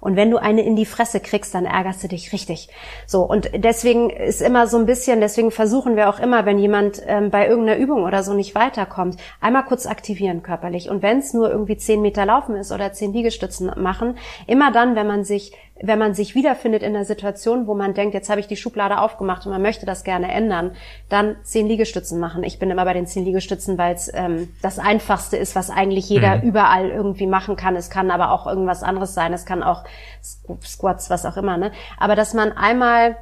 Und wenn du eine in die Fresse kriegst, dann ärgerst du dich richtig. So, und deswegen ist immer so ein bisschen, deswegen versuchen wir auch immer, wenn jemand ähm, bei irgendeiner Übung oder so nicht weiterkommt, einmal kurz aktivieren körperlich. Und wenn es nur irgendwie zehn Meter laufen ist oder zehn Liegestützen machen, immer dann, wenn man sich wenn man sich wiederfindet in einer Situation, wo man denkt, jetzt habe ich die Schublade aufgemacht und man möchte das gerne ändern, dann zehn Liegestützen machen. Ich bin immer bei den zehn Liegestützen, weil es ähm, das Einfachste ist, was eigentlich jeder Mhm. überall irgendwie machen kann. Es kann aber auch irgendwas anderes sein. Es kann auch Squ- Squats, was auch immer. Ne? Aber dass man einmal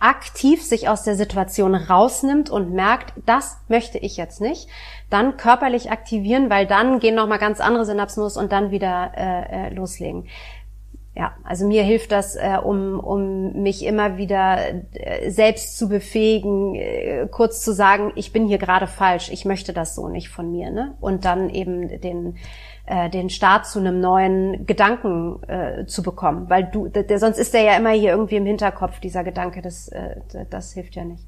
aktiv sich aus der Situation rausnimmt und merkt, das möchte ich jetzt nicht, dann körperlich aktivieren, weil dann gehen noch mal ganz andere Synapsen los und dann wieder äh, äh, loslegen. Ja, also mir hilft das, äh, um, um mich immer wieder äh, selbst zu befähigen, äh, kurz zu sagen, ich bin hier gerade falsch, ich möchte das so nicht von mir, ne? Und dann eben den äh, den Start zu einem neuen Gedanken äh, zu bekommen, weil du, der, sonst ist der ja immer hier irgendwie im Hinterkopf dieser Gedanke, das äh, das hilft ja nicht.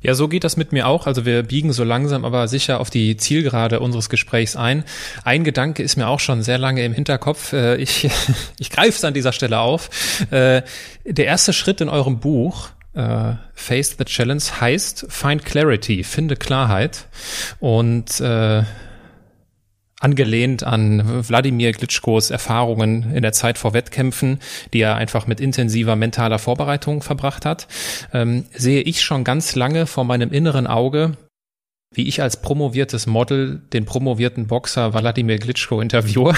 Ja, so geht das mit mir auch. Also wir biegen so langsam aber sicher auf die Zielgerade unseres Gesprächs ein. Ein Gedanke ist mir auch schon sehr lange im Hinterkopf. Äh, Ich, ich greife es an dieser Stelle auf. Äh, Der erste Schritt in eurem Buch äh, Face the Challenge heißt Find Clarity, finde Klarheit. Und äh, angelehnt an Wladimir Klitschkos Erfahrungen in der Zeit vor Wettkämpfen, die er einfach mit intensiver mentaler Vorbereitung verbracht hat, ähm, sehe ich schon ganz lange vor meinem inneren Auge, wie ich als promoviertes Model den promovierten Boxer Wladimir Klitschko interviewe.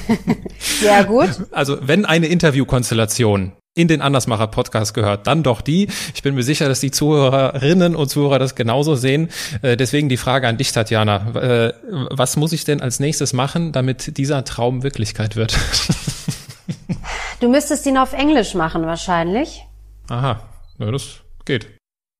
Sehr gut. Also wenn eine Interviewkonstellation in den Andersmacher Podcast gehört, dann doch die. Ich bin mir sicher, dass die Zuhörerinnen und Zuhörer das genauso sehen. Äh, deswegen die Frage an dich, Tatjana. Äh, was muss ich denn als nächstes machen, damit dieser Traum Wirklichkeit wird? Du müsstest ihn auf Englisch machen wahrscheinlich. Aha, ja, das geht.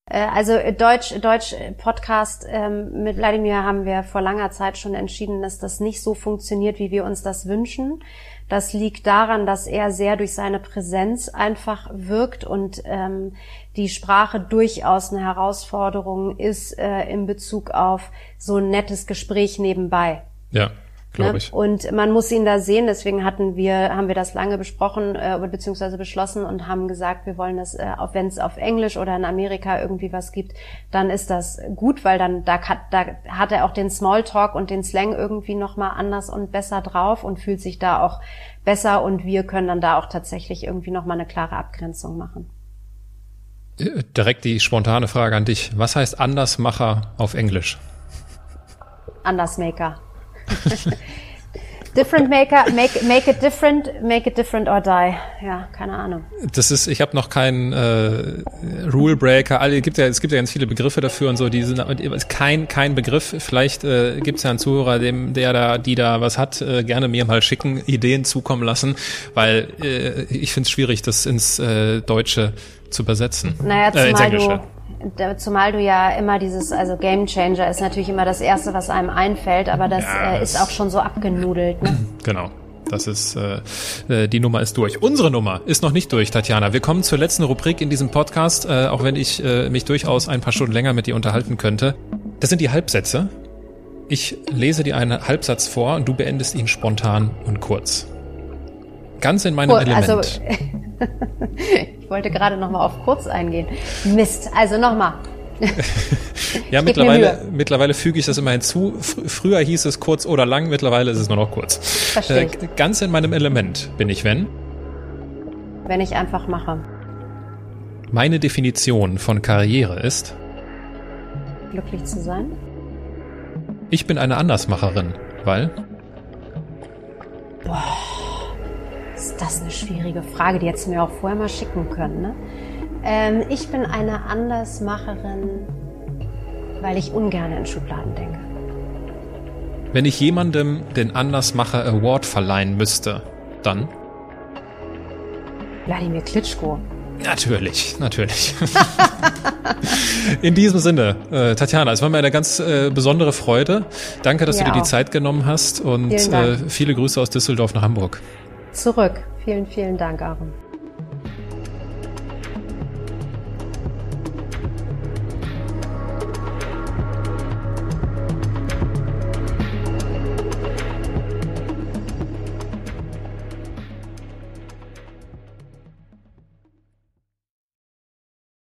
Äh, Also Deutsch, Deutsch Podcast ähm, mit Wladimir haben wir vor langer Zeit schon entschieden, dass das nicht so funktioniert, wie wir uns das wünschen. Das liegt daran, dass er sehr durch seine Präsenz einfach wirkt und ähm, die Sprache durchaus eine Herausforderung ist äh, in Bezug auf so ein nettes Gespräch nebenbei. Ja, glaube Ne? ich. Und man muss ihn da sehen, deswegen hatten wir, haben wir das lange besprochen, äh, beziehungsweise beschlossen und haben gesagt, wir wollen das, äh, auch wenn es auf Englisch oder in Amerika irgendwie was gibt, dann ist das gut, weil dann da, hat- da hat er auch den Smalltalk und den Slang irgendwie nochmal anders und besser drauf und fühlt sich da auch besser und wir können dann da auch tatsächlich irgendwie nochmal eine klare Abgrenzung machen. Äh, Direkt die spontane Frage an dich. Was heißt Andersmacher auf Englisch? Andersmaker. different maker, make, make it different, make it different or die. Ja, keine Ahnung. Das ist, ich habe noch keinen äh, Rule Breaker. Alle gibt ja, es gibt ja ganz viele Begriffe dafür und so. Die sind kein kein Begriff. Vielleicht äh, gibt es ja einen Zuhörer, dem der da, die da was hat, äh, gerne mir mal schicken, Ideen zukommen lassen, weil äh, ich finde es schwierig, das ins äh, Deutsche zu übersetzen. Naja, äh, ins zumal Englische. du, zumal du ja immer dieses, also Game Changer ist natürlich immer das Erste, was einem einfällt, aber das Ja, äh, ist auch schon so abgenudelt. Ne? Genau. Das ist äh, äh, die Nummer ist durch. Unsere Nummer ist noch nicht durch, Tatjana. Wir kommen zur letzten Rubrik in diesem Podcast, äh, auch wenn ich äh, mich durchaus ein paar Stunden länger mit dir unterhalten könnte. Das sind die Halbsätze. Ich lese dir einen Halbsatz vor und du beendest ihn spontan und kurz. Ganz in meinem Kur- Element. Also, ich wollte gerade noch mal auf kurz eingehen. Mist, also noch mal. ja, mittlerweile, mittlerweile füge ich das immer hinzu. Fr früher hieß es kurz oder lang, mittlerweile ist es nur noch kurz. Verstehe. Äh, ganz in meinem Element bin ich, wenn Wenn ich einfach mache. meine Definition von Karriere ist, Glücklich zu sein. ich bin eine Andersmacherin, weil Ist das eine schwierige Frage, die hättest du mir auch vorher mal schicken können. Ne? Ähm, ich bin eine Andersmacherin, weil ich ungern in Schubladen denke. Wenn ich jemandem den Andersmacher Award verleihen müsste, dann Wladimir Klitschko. Natürlich, natürlich. In diesem Sinne, äh, Tatjana, es war mir eine ganz äh, besondere Freude. Danke, dass ja du dir die Zeit genommen hast und äh, viele Grüße aus Düsseldorf nach Hamburg. Zurück. Vielen, vielen Dank, Aaron.